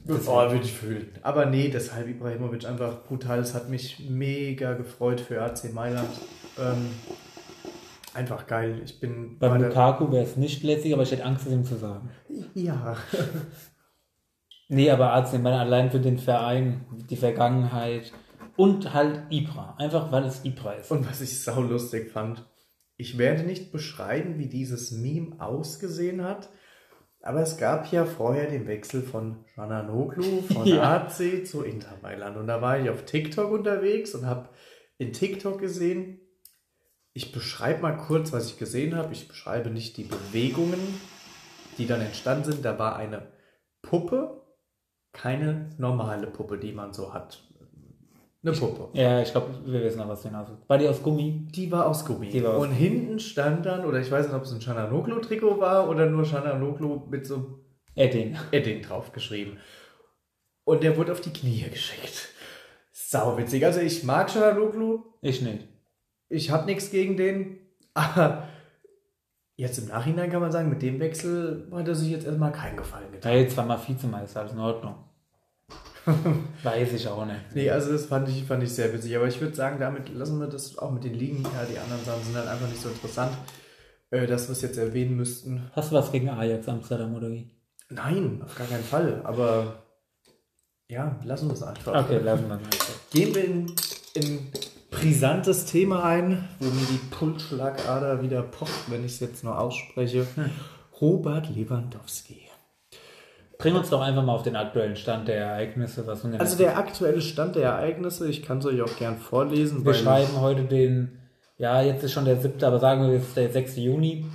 Oh, würde ich fühlen. Aber nee, deshalb Ibrahimovic einfach brutal. Es hat mich mega gefreut für AC Mailand. Ähm, einfach geil. Ich bin Beim Lukaku wäre es nicht lässig, aber ich hätte Angst, es ihm zu sagen. Ja. nee, aber AC Mailand allein für den Verein, die Vergangenheit und halt Ibra. Einfach weil es Ibra ist. Und was ich sau lustig fand, ich werde nicht beschreiben, wie dieses Meme ausgesehen hat, aber es gab ja vorher den Wechsel von Jananoglu von ja. AC zu Inter Mailand. Und da war ich auf TikTok unterwegs und habe in TikTok gesehen, ich beschreibe mal kurz, was ich gesehen habe. Ich beschreibe nicht die Bewegungen, die dann entstanden sind. Da war eine Puppe, keine normale Puppe, die man so hat. Eine Puppe. Ja, ich glaube, wir wissen auch, was du hinaus War die aus Gummi? Die war aus Gummi. Die war aus und Gummi. hinten stand dann, oder ich weiß nicht, ob es ein Chananoglu-Trikot war oder nur Chananoglu mit so Edding. Edding draufgeschrieben. Und der wurde auf die Knie geschickt. Sau witzig. Also ich mag Chananoglu. Ich nicht. Ich habe nichts gegen den. Aber jetzt im Nachhinein kann man sagen, mit dem Wechsel hat er sich jetzt erstmal keinen Gefallen getan. Ja, jetzt war mal Vizemeister, alles in Ordnung. Weiß ich auch nicht. Nee, also das fand ich, fand ich sehr witzig. Aber ich würde sagen, damit lassen wir das auch mit den Ligen. Ja, die anderen Sachen sind halt einfach nicht so interessant, äh, dass wir es jetzt erwähnen müssten. Hast du was gegen Ajax Amsterdam oder wie? Nein, auf gar keinen Fall. Aber ja, lassen wir es einfach. Okay, lassen wir es einfach. Gehen wir in, in brisantes Thema ein, wo mir die Pulsschlagader wieder pocht, wenn ich es jetzt nur ausspreche. Hm. Robert Lewandowski. Bring uns doch einfach mal auf den aktuellen Stand der Ereignisse. Was nun Also der aktuelle Stand der Ereignisse, ich kann es euch auch gern vorlesen. Wir schreiben heute den, ja, jetzt ist schon der siebte, aber sagen wir jetzt der 6. Juni.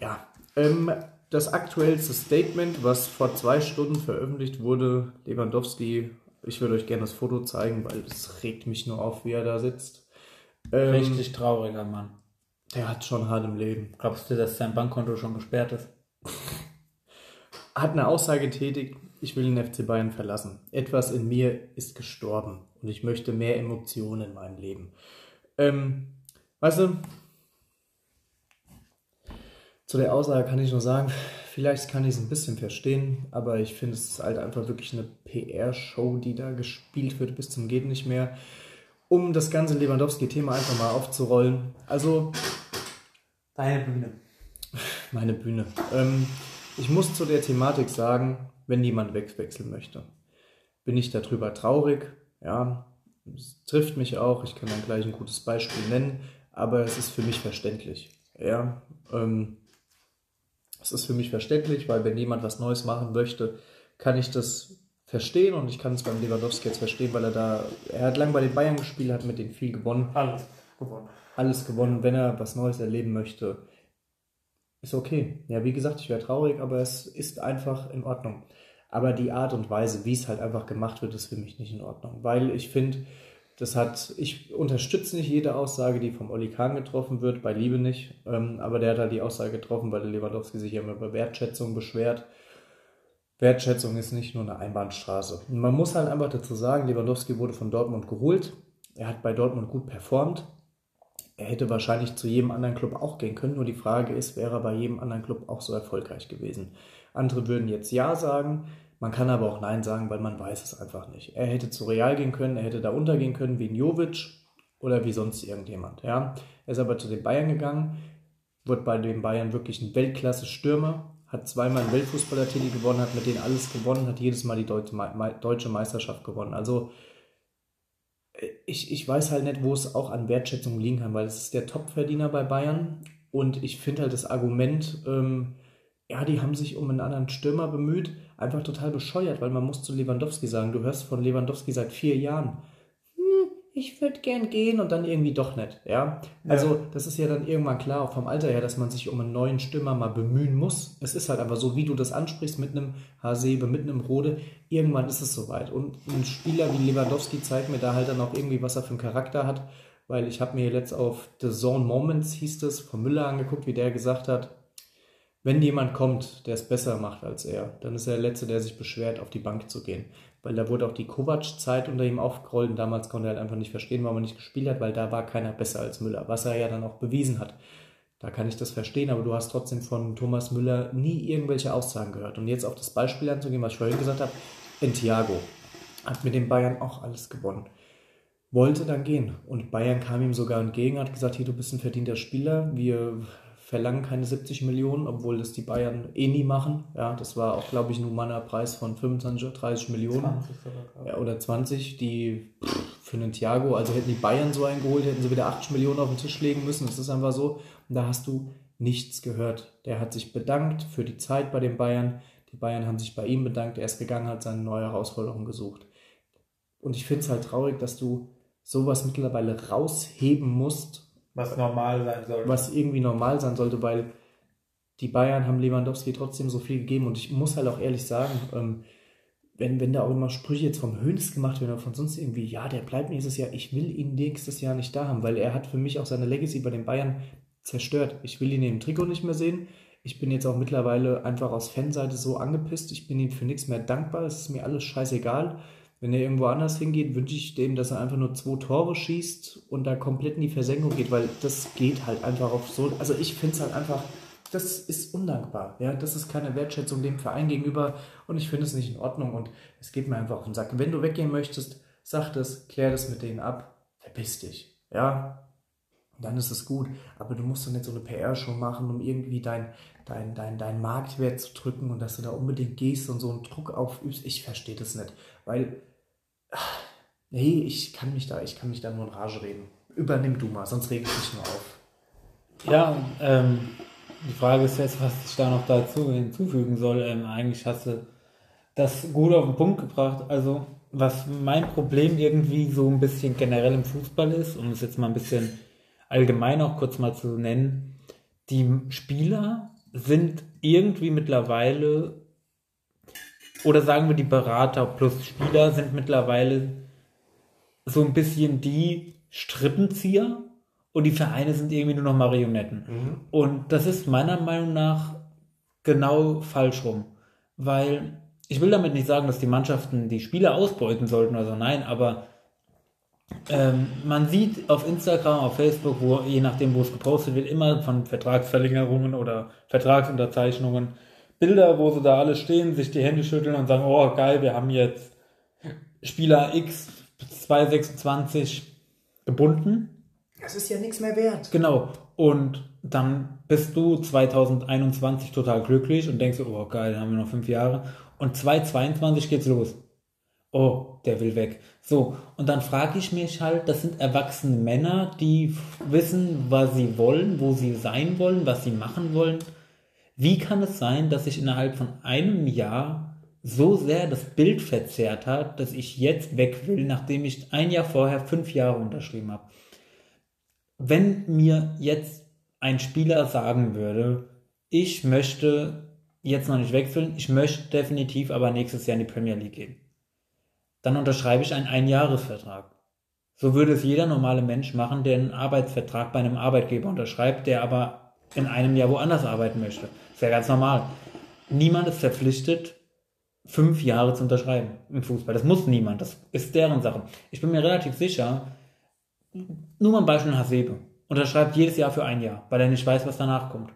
Ja, ähm, das aktuellste Statement, was vor zwei Stunden veröffentlicht wurde, Lewandowski, ich würde euch gerne das Foto zeigen, weil es regt mich nur auf, wie er da sitzt. Ähm, Richtig trauriger Mann. Der hat schon hart im Leben. Glaubst du, dass sein Bankkonto schon gesperrt ist? hat eine Aussage getätigt, ich will den FC Bayern verlassen. Etwas in mir ist gestorben und ich möchte mehr Emotionen in meinem Leben. Ähm, weißt du, zu der Aussage kann ich nur sagen, vielleicht kann ich es ein bisschen verstehen, aber ich finde, es ist halt einfach wirklich eine PR-Show, die da gespielt wird bis zum Geht nicht mehr, um das ganze Lewandowski-Thema einfach mal aufzurollen. Also. Deine Bühne. Meine Bühne. Ähm, ich muss zu der Thematik sagen, wenn jemand wegwechseln möchte, bin ich darüber traurig. Ja, es trifft mich auch. Ich kann dann gleich ein gutes Beispiel nennen, aber es ist für mich verständlich. Ja, ähm, es ist für mich verständlich, weil wenn jemand was Neues machen möchte, kann ich das verstehen und ich kann es beim Lewandowski jetzt verstehen, weil er da, er hat lange bei den Bayern gespielt, hat mit denen viel gewonnen. Alles gewonnen. Alles gewonnen. Wenn er was Neues erleben möchte, ist okay. Ja, wie gesagt, ich wäre traurig, aber es ist einfach in Ordnung. Aber die Art und Weise, wie es halt einfach gemacht wird, ist für mich nicht in Ordnung. Weil ich finde, das hat, ich unterstütze nicht jede Aussage, die vom Oli Kahn getroffen wird, bei Liebe nicht. Ähm, aber der hat halt die Aussage getroffen, weil der Lewandowski sich ja immer über Wertschätzung beschwert. Wertschätzung ist nicht nur eine Einbahnstraße. Und man muss halt einfach dazu sagen, Lewandowski wurde von Dortmund geholt. Er hat bei Dortmund gut performt er hätte wahrscheinlich zu jedem anderen Club auch gehen können. Nur die Frage ist, wäre er bei jedem anderen Club auch so erfolgreich gewesen? Andere würden jetzt Ja sagen, man kann aber auch Nein sagen, weil man weiß es einfach nicht. Er hätte zu Real gehen können, er hätte da untergehen können wie Jovic oder wie sonst irgendjemand. Ja? Er ist aber zu den Bayern gegangen, wird bei den Bayern wirklich ein Weltklasse-Stürmer, hat zweimal einen Weltfußballertitel gewonnen, hat mit denen alles gewonnen, hat jedes Mal die deutsche Meisterschaft gewonnen. Also ich, ich weiß halt nicht, wo es auch an Wertschätzung liegen kann, weil es ist der Topverdiener bei Bayern und ich finde halt das Argument, ähm, ja, die haben sich um einen anderen Stürmer bemüht, einfach total bescheuert, weil man muss zu Lewandowski sagen, du hörst von Lewandowski seit vier Jahren ich würde gern gehen und dann irgendwie doch nicht. Ja, also ja. das ist ja dann irgendwann klar, auch vom Alter her, dass man sich um einen neuen Stürmer mal bemühen muss. Es ist halt einfach so, wie du das ansprichst mit einem Hasebe, mit einem Rode, irgendwann ist es soweit. Und ein Spieler wie Lewandowski zeigt mir da halt dann auch irgendwie, was er für einen Charakter hat, weil ich habe mir jetzt auf The Zone Moments, hieß es, von Müller angeguckt, wie der gesagt hat, wenn jemand kommt, der es besser macht als er, dann ist er der Letzte, der sich beschwert, auf die Bank zu gehen weil da wurde auch die Kovac-Zeit unter ihm aufgerollt und damals konnte er halt einfach nicht verstehen, warum er nicht gespielt hat, weil da war keiner besser als Müller, was er ja dann auch bewiesen hat. Da kann ich das verstehen, aber du hast trotzdem von Thomas Müller nie irgendwelche Aussagen gehört. Und jetzt auf das Beispiel anzugehen, was ich vorhin gesagt habe, Entiago hat mit den Bayern auch alles gewonnen. Wollte dann gehen. Und Bayern kam ihm sogar entgegen, hat gesagt, hier, du bist ein verdienter Spieler, wir verlangen keine 70 Millionen, obwohl das die Bayern eh nie machen. Ja, das war auch, glaube ich, ein humaner Preis von 25 oder 30 Millionen. 20 sogar, ja, oder 20, die für einen Thiago, also hätten die Bayern so einen geholt, hätten sie wieder 80 Millionen auf den Tisch legen müssen. Das ist einfach so. Und da hast du nichts gehört. Der hat sich bedankt für die Zeit bei den Bayern. Die Bayern haben sich bei ihm bedankt. Er ist gegangen, hat seine neue Herausforderung gesucht. Und ich finde es halt traurig, dass du sowas mittlerweile rausheben musst was normal sein sollte. Was irgendwie normal sein sollte, weil die Bayern haben Lewandowski trotzdem so viel gegeben. Und ich muss halt auch ehrlich sagen, ähm, wenn, wenn da auch immer Sprüche jetzt vom Hönes gemacht werden oder von sonst irgendwie, ja, der bleibt nächstes Jahr, ich will ihn nächstes Jahr nicht da haben, weil er hat für mich auch seine Legacy bei den Bayern zerstört. Ich will ihn im Trikot nicht mehr sehen. Ich bin jetzt auch mittlerweile einfach aus Fanseite so angepisst. Ich bin ihm für nichts mehr dankbar. Es ist mir alles scheißegal. Wenn er irgendwo anders hingeht, wünsche ich dem, dass er einfach nur zwei Tore schießt und da komplett in die Versenkung geht, weil das geht halt einfach auf so. Also ich finde es halt einfach, das ist undankbar. Ja, das ist keine Wertschätzung dem Verein gegenüber und ich finde es nicht in Ordnung und es geht mir einfach auf den Sack. Wenn du weggehen möchtest, sag das, klär das mit denen ab, verpiss dich. Ja, dann ist es gut. Aber du musst doch nicht so eine PR-Show machen, um irgendwie dein, dein, dein, dein Marktwert zu drücken und dass du da unbedingt gehst und so einen Druck aufübst. Ich verstehe das nicht. Weil, nee, ich kann mich da, ich kann mich da nur in Rage reden. Übernimm du mal, sonst reg ich mich nur auf. Ja, ähm, die Frage ist jetzt, was ich da noch dazu hinzufügen soll. Ähm, eigentlich hast du das gut auf den Punkt gebracht. Also, was mein Problem irgendwie so ein bisschen generell im Fußball ist, um es jetzt mal ein bisschen allgemein auch kurz mal zu nennen, die Spieler sind irgendwie mittlerweile oder sagen wir die Berater plus Spieler sind mittlerweile so ein bisschen die Strippenzieher und die Vereine sind irgendwie nur noch Marionetten. Mhm. Und das ist meiner Meinung nach genau falsch rum. Weil ich will damit nicht sagen, dass die Mannschaften die Spieler ausbeuten sollten oder so, nein, aber ähm, man sieht auf Instagram, auf Facebook, wo je nachdem, wo es gepostet wird, immer von Vertragsverlängerungen oder Vertragsunterzeichnungen Bilder, wo sie da alle stehen, sich die Hände schütteln und sagen, oh geil, wir haben jetzt Spieler X 226 gebunden. Das ist ja nichts mehr wert. Genau. Und dann bist du 2021 total glücklich und denkst, oh geil, dann haben wir noch fünf Jahre. Und 2022 geht's los. Oh, der will weg. So, und dann frage ich mich halt, das sind erwachsene Männer, die wissen, was sie wollen, wo sie sein wollen, was sie machen wollen. Wie kann es sein, dass sich innerhalb von einem Jahr so sehr das Bild verzerrt hat, dass ich jetzt weg will, nachdem ich ein Jahr vorher fünf Jahre unterschrieben habe? Wenn mir jetzt ein Spieler sagen würde, ich möchte jetzt noch nicht wechseln, ich möchte definitiv aber nächstes Jahr in die Premier League gehen, dann unterschreibe ich einen Einjahresvertrag. So würde es jeder normale Mensch machen, der einen Arbeitsvertrag bei einem Arbeitgeber unterschreibt, der aber in einem Jahr woanders arbeiten möchte. Ist ja ganz normal. Niemand ist verpflichtet, fünf Jahre zu unterschreiben im Fußball. Das muss niemand. Das ist deren Sache. Ich bin mir relativ sicher, nur mal ein Beispiel Hasebe. Unterschreibt jedes Jahr für ein Jahr, weil er nicht weiß, was danach kommt.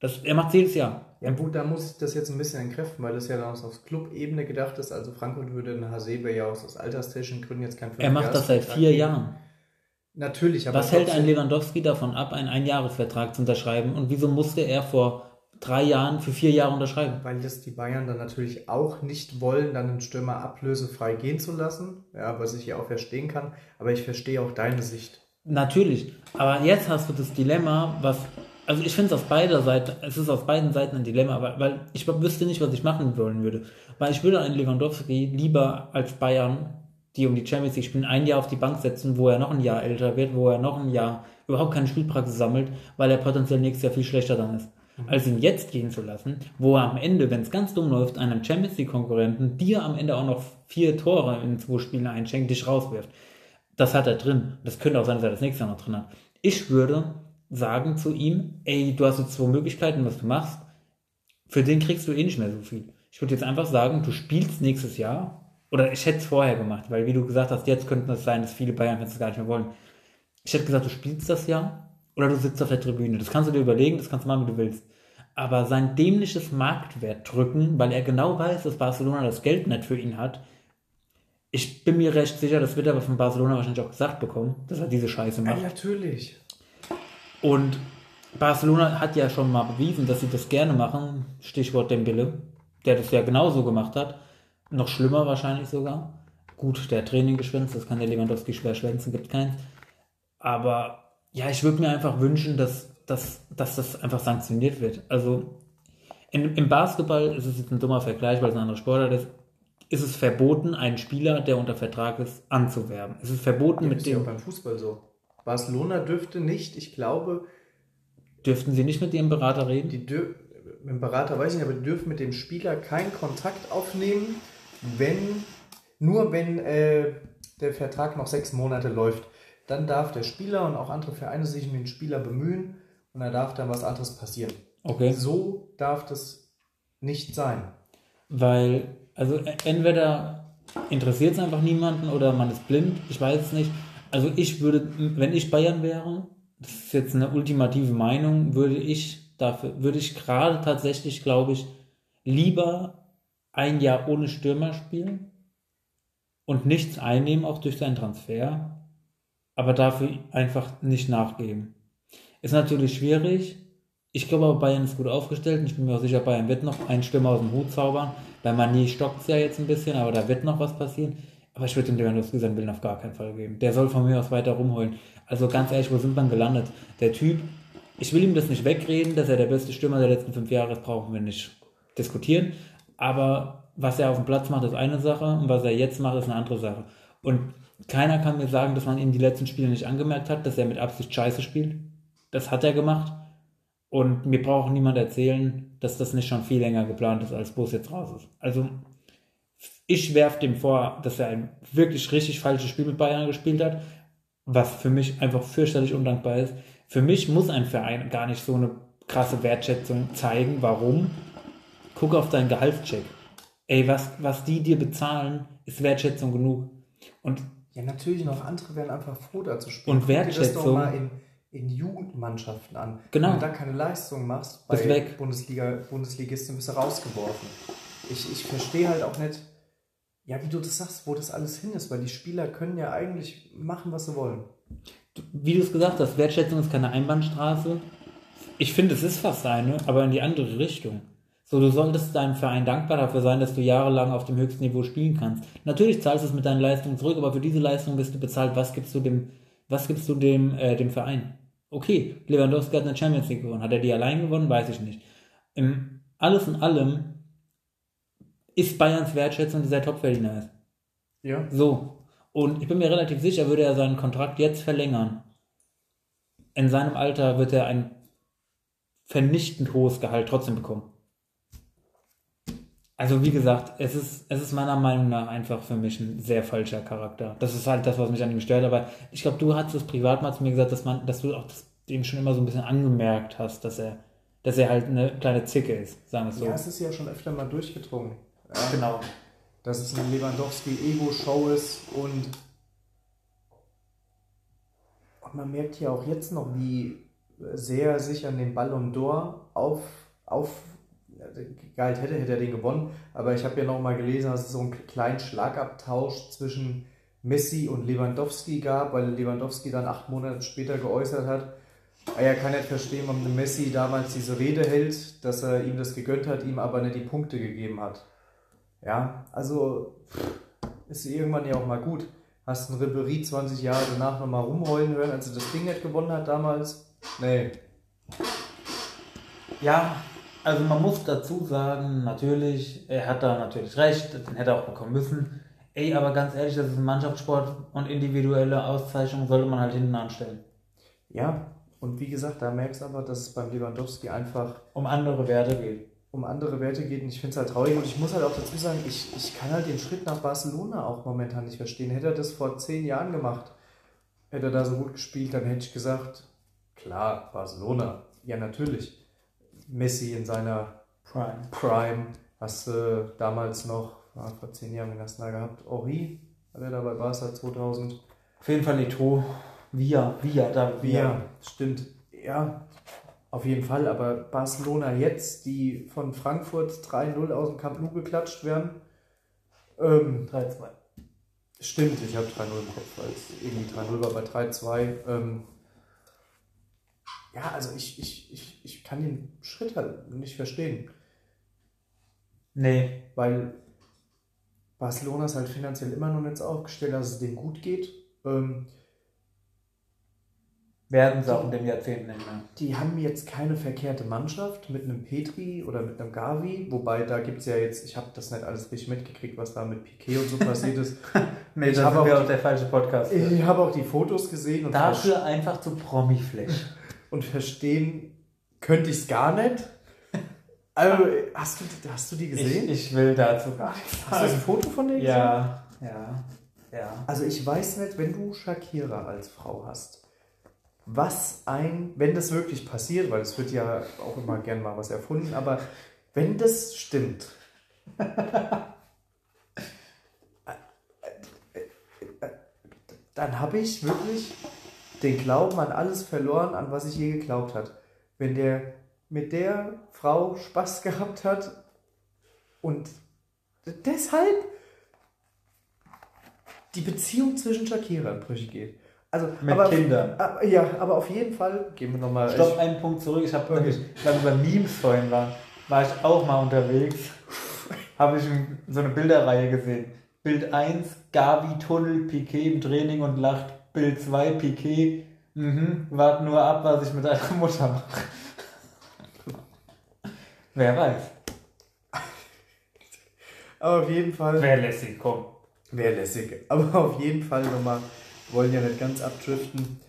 Das, er macht jedes Jahr. Ja gut, da muss ich das jetzt ein bisschen entkräften, weil das ja dann aus Club-Ebene gedacht ist. Also Frankfurt würde eine Hasebe ja aus, aus alterstechnischen Gründen jetzt kein Er macht das seit vier Jahren. Natürlich, aber. Was hält ein Lewandowski davon ab, einen Einjahresvertrag zu unterschreiben? Und wieso musste er vor drei Jahren für vier Jahre unterschreiben? Weil das die Bayern dann natürlich auch nicht wollen, dann einen Stürmer ablösefrei gehen zu lassen. Ja, was ich ja auch verstehen kann. Aber ich verstehe auch deine Sicht. Natürlich. Aber jetzt hast du das Dilemma, was. Also ich finde es auf beider Seiten, es ist auf beiden Seiten ein Dilemma, weil, weil ich wüsste nicht, was ich machen wollen würde. Weil ich würde einen Lewandowski lieber als Bayern die um die Champions League spielen, ein Jahr auf die Bank setzen, wo er noch ein Jahr älter wird, wo er noch ein Jahr überhaupt keine Spielpraxis sammelt, weil er potenziell nächstes Jahr viel schlechter dann ist. Mhm. Als ihn jetzt gehen zu lassen, wo er am Ende, wenn es ganz dumm läuft, einem Champions League-Konkurrenten dir am Ende auch noch vier Tore in zwei Spielen einschenkt, dich rauswirft. Das hat er drin. Das könnte auch sein, dass er das nächste Jahr noch drin hat. Ich würde sagen zu ihm, ey, du hast jetzt zwei Möglichkeiten, was du machst. Für den kriegst du eh nicht mehr so viel. Ich würde jetzt einfach sagen, du spielst nächstes Jahr oder ich hätte es vorher gemacht, weil wie du gesagt hast, jetzt könnte es sein, dass viele Bayern-Fans gar nicht mehr wollen. Ich hätte gesagt, du spielst das Jahr oder du sitzt auf der Tribüne. Das kannst du dir überlegen, das kannst du machen, wie du willst. Aber sein dämliches Marktwert drücken, weil er genau weiß, dass Barcelona das Geld nicht für ihn hat, ich bin mir recht sicher, das wird er aber von Barcelona wahrscheinlich auch gesagt bekommen, dass er diese Scheiße macht. Ja, natürlich. Und Barcelona hat ja schon mal bewiesen, dass sie das gerne machen. Stichwort Dembele, der das ja genauso gemacht hat. Noch schlimmer wahrscheinlich sogar. Gut, der Training geschwänzt, das kann der Lewandowski schwer schwänzen, gibt keins. Aber ja, ich würde mir einfach wünschen, dass, dass, dass das einfach sanktioniert wird. Also in, im Basketball ist es jetzt ein dummer Vergleich, weil es ein anderer Sportart ist. Ist es verboten, einen Spieler, der unter Vertrag ist, anzuwerben? Ist es verboten Ja, mit ist ja dem. auch beim Fußball so. Barcelona dürfte nicht, ich glaube, Dürften Sie nicht mit Ihrem Berater reden? die dür mit dem Berater weiß ich nicht, aber die dürfen mit dem Spieler keinen Kontakt aufnehmen, wenn nur wenn äh, der Vertrag noch sechs Monate läuft. Dann darf der Spieler und auch andere Vereine sich um den Spieler bemühen und da darf dann was anderes passieren. Okay. So darf das nicht sein. Weil, also entweder interessiert es einfach niemanden oder man ist blind, ich weiß es nicht. Also ich würde, wenn ich Bayern wäre, das ist jetzt eine ultimative Meinung, würde ich dafür, würde ich gerade tatsächlich, glaube ich, lieber ein Jahr ohne Stürmer spielen und nichts einnehmen, auch durch seinen Transfer, aber dafür einfach nicht nachgeben. Ist natürlich schwierig. Ich glaube aber, Bayern ist gut aufgestellt und ich bin mir auch sicher, Bayern wird noch einen Stürmer aus dem Hut zaubern. Bei Mani stockt es ja jetzt ein bisschen, aber da wird noch was passieren. Aber ich würde dem Lewandowski seinen Willen auf gar keinen Fall geben. Der soll von mir aus weiter rumholen. Also ganz ehrlich, wo sind wir gelandet? Der Typ, ich will ihm das nicht wegreden, dass er der beste Stürmer der letzten fünf Jahre ist, brauchen wir nicht diskutieren. Aber was er auf dem Platz macht, ist eine Sache und was er jetzt macht, ist eine andere Sache. Und keiner kann mir sagen, dass man ihm die letzten Spiele nicht angemerkt hat, dass er mit Absicht scheiße spielt. Das hat er gemacht. Und mir braucht niemand erzählen, dass das nicht schon viel länger geplant ist, als Bus jetzt raus ist. Also ich werfe dem vor, dass er ein wirklich richtig falsches Spiel mit Bayern gespielt hat, was für mich einfach fürchterlich undankbar ist. Für mich muss ein Verein gar nicht so eine krasse Wertschätzung zeigen. Warum? Guck auf deinen Gehaltscheck. Ey, was, was die dir bezahlen, ist Wertschätzung genug. Und Ja, natürlich noch andere wären einfach froh, da zu spielen. Und Guck dir das doch Wertschätzung. mal in, in Jugendmannschaften an. Genau. Wenn du da keine Leistung machst, bei. Bundesliga, Bundesligisten bist du rausgeworfen. Ich, ich verstehe halt auch nicht, ja, wie du das sagst, wo das alles hin ist, weil die Spieler können ja eigentlich machen, was sie wollen. wie du es gesagt hast, Wertschätzung ist keine Einbahnstraße. Ich finde, es ist fast eine, aber in die andere Richtung. So, du solltest deinem Verein dankbar dafür sein, dass du jahrelang auf dem höchsten Niveau spielen kannst. Natürlich zahlst du es mit deinen Leistungen zurück, aber für diese Leistung bist du bezahlt. Was gibst du dem, was gibst du dem, äh, dem Verein? Okay, Lewandowski hat eine Champions League gewonnen. Hat er die allein gewonnen? Weiß ich nicht. Im, alles in allem ist Bayerns Wertschätzung, dass er Topverdiener ist. Ja. So. Und ich bin mir relativ sicher, würde er seinen Kontrakt jetzt verlängern. In seinem Alter wird er ein vernichtend hohes Gehalt trotzdem bekommen. Also wie gesagt, es ist, es ist meiner Meinung nach einfach für mich ein sehr falscher Charakter. Das ist halt das, was mich an ihm stört. Aber ich glaube, du hast es privat mal zu mir gesagt, dass man, dass du auch das, dem schon immer so ein bisschen angemerkt hast, dass er, dass er halt eine kleine Zicke ist, sagen wir es so. Ja, es ist ja schon öfter mal durchgedrungen. Ja, genau. Dass es eine Lewandowski-Ego-Show ist und, man merkt ja auch jetzt noch, wie sehr er sich an den Ballon d'Or auf, auf geil hätte, hätte er den gewonnen. Aber ich habe ja noch mal gelesen, dass es so einen kleinen Schlagabtausch zwischen Messi und Lewandowski gab, weil Lewandowski dann acht Monate später geäußert hat, "Ah, er kann nicht verstehen, warum Messi damals diese Rede hält, dass er ihm das gegönnt hat, ihm aber nicht die Punkte gegeben hat. Ja, also ist irgendwann ja auch mal gut. Hast einen Ribéry 20 Jahre danach nochmal rumheulen hören, als er das Ding nicht gewonnen hat damals? Nee. Ja, also man muss dazu sagen, natürlich, er hat da natürlich recht, den hätte er auch bekommen müssen. Ey, aber ganz ehrlich, das ist ein Mannschaftssport und individuelle Auszeichnungen sollte man halt hinten anstellen. Ja, und wie gesagt, da merkst du aber, dass es beim Lewandowski einfach Um andere Werte geht. Um andere Werte geht und ich finde es halt traurig und ich muss halt auch dazu sagen, ich, ich kann halt den Schritt nach Barcelona auch momentan nicht verstehen. Hätte er das vor zehn Jahren gemacht, hätte er da so gut gespielt, dann hätte ich gesagt, klar, Barcelona, ja natürlich. Messi in seiner Prime. Prime, hast du damals noch, ah, vor zehn Jahren, wen hast du da gehabt? Ori, hat er da bei Barca 2000? Auf jeden Fall Eto'o. Wir, wir, da, Ja, stimmt. Ja, auf jeden Fall. Aber Barcelona jetzt, die von Frankfurt 3-0 aus dem Camp Nou geklatscht werden. Ähm, 3-2. Stimmt, ich habe 3-0 im Kopf, weil es irgendwie 3-0 war bei 3-2. Ähm, ja, also ich, ich, ich, ich kann den Schritt halt nicht verstehen. Nee. Weil Barcelona ist halt finanziell immer noch nicht aufgestellt, dass es denen gut geht. Ähm, Werden sie auch in dem Jahrzehnt nicht mehr. die haben jetzt keine verkehrte Mannschaft mit einem Petri oder mit einem Gavi, wobei da gibt es ja jetzt, ich habe das nicht alles richtig mitgekriegt, was da mit Piquet und so passiert ist. Nee, Ich das wäre auch- der falsche Podcast. Ich habe auch die Fotos gesehen und, Dafür einfach zu Promi-Flash. und verstehen könnte ich es gar nicht. Also, hast, du, hast du die gesehen? Ich, ich will dazu gar nichts hast du ein sagen. Foto von gesehen? Ja, ja, ja. Also ich weiß nicht, wenn du Shakira als Frau hast, was ein, wenn das wirklich passiert, weil es wird ja auch immer gern mal was erfunden, aber wenn das stimmt, dann habe ich wirklich den Glauben an alles verloren, an was ich je geglaubt hat. Wenn der mit der Frau Spaß gehabt hat und deshalb die Beziehung zwischen Shakira in Brüche geht. Also, Mit aber, Kindern. aber, ja, aber auf jeden Fall, gehen wir nochmal. Stopp, einen Punkt zurück. Ich habe Okay. nämlich, weil wir bei Memes vorhin waren, war ich auch mal unterwegs. habe ich so eine Bilderreihe gesehen. Bild 1, Gavi Tunnel, Piquet im Training und lacht. Bild 2, Piquet, mhm, wart nur ab, was ich mit deiner Mutter mache. Wer weiß. Aber auf jeden Fall. Wer lässig, komm. Wäre lässig. Aber auf jeden Fall nochmal, wollen ja nicht ganz abdriften.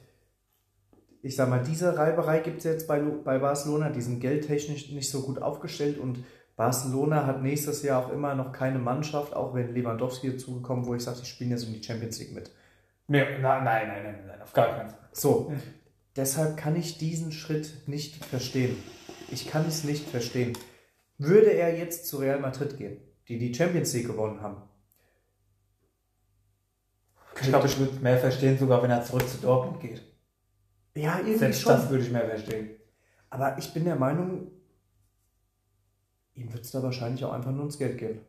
Ich sag mal, diese Reiberei gibt es jetzt bei, bei Barcelona. Die sind geldtechnisch nicht so gut aufgestellt und Barcelona hat nächstes Jahr auch immer noch keine Mannschaft, auch wenn Lewandowski dazugekommen, wo ich sage, die spielen jetzt um die Champions League mit. Nee, nein, nein, nein, nein, nein, auf gar keinen Fall. So, deshalb kann ich diesen Schritt nicht verstehen. Ich kann es nicht verstehen. Würde er jetzt zu Real Madrid gehen, die die Champions League gewonnen haben, Ich glaube, ich würde mehr verstehen, sogar wenn er zurück zu Dortmund geht. ja, irgendwie Selbst schon. das würde ich mehr verstehen. Aber ich bin der Meinung, ihm wird es da wahrscheinlich auch einfach nur ums Geld gehen.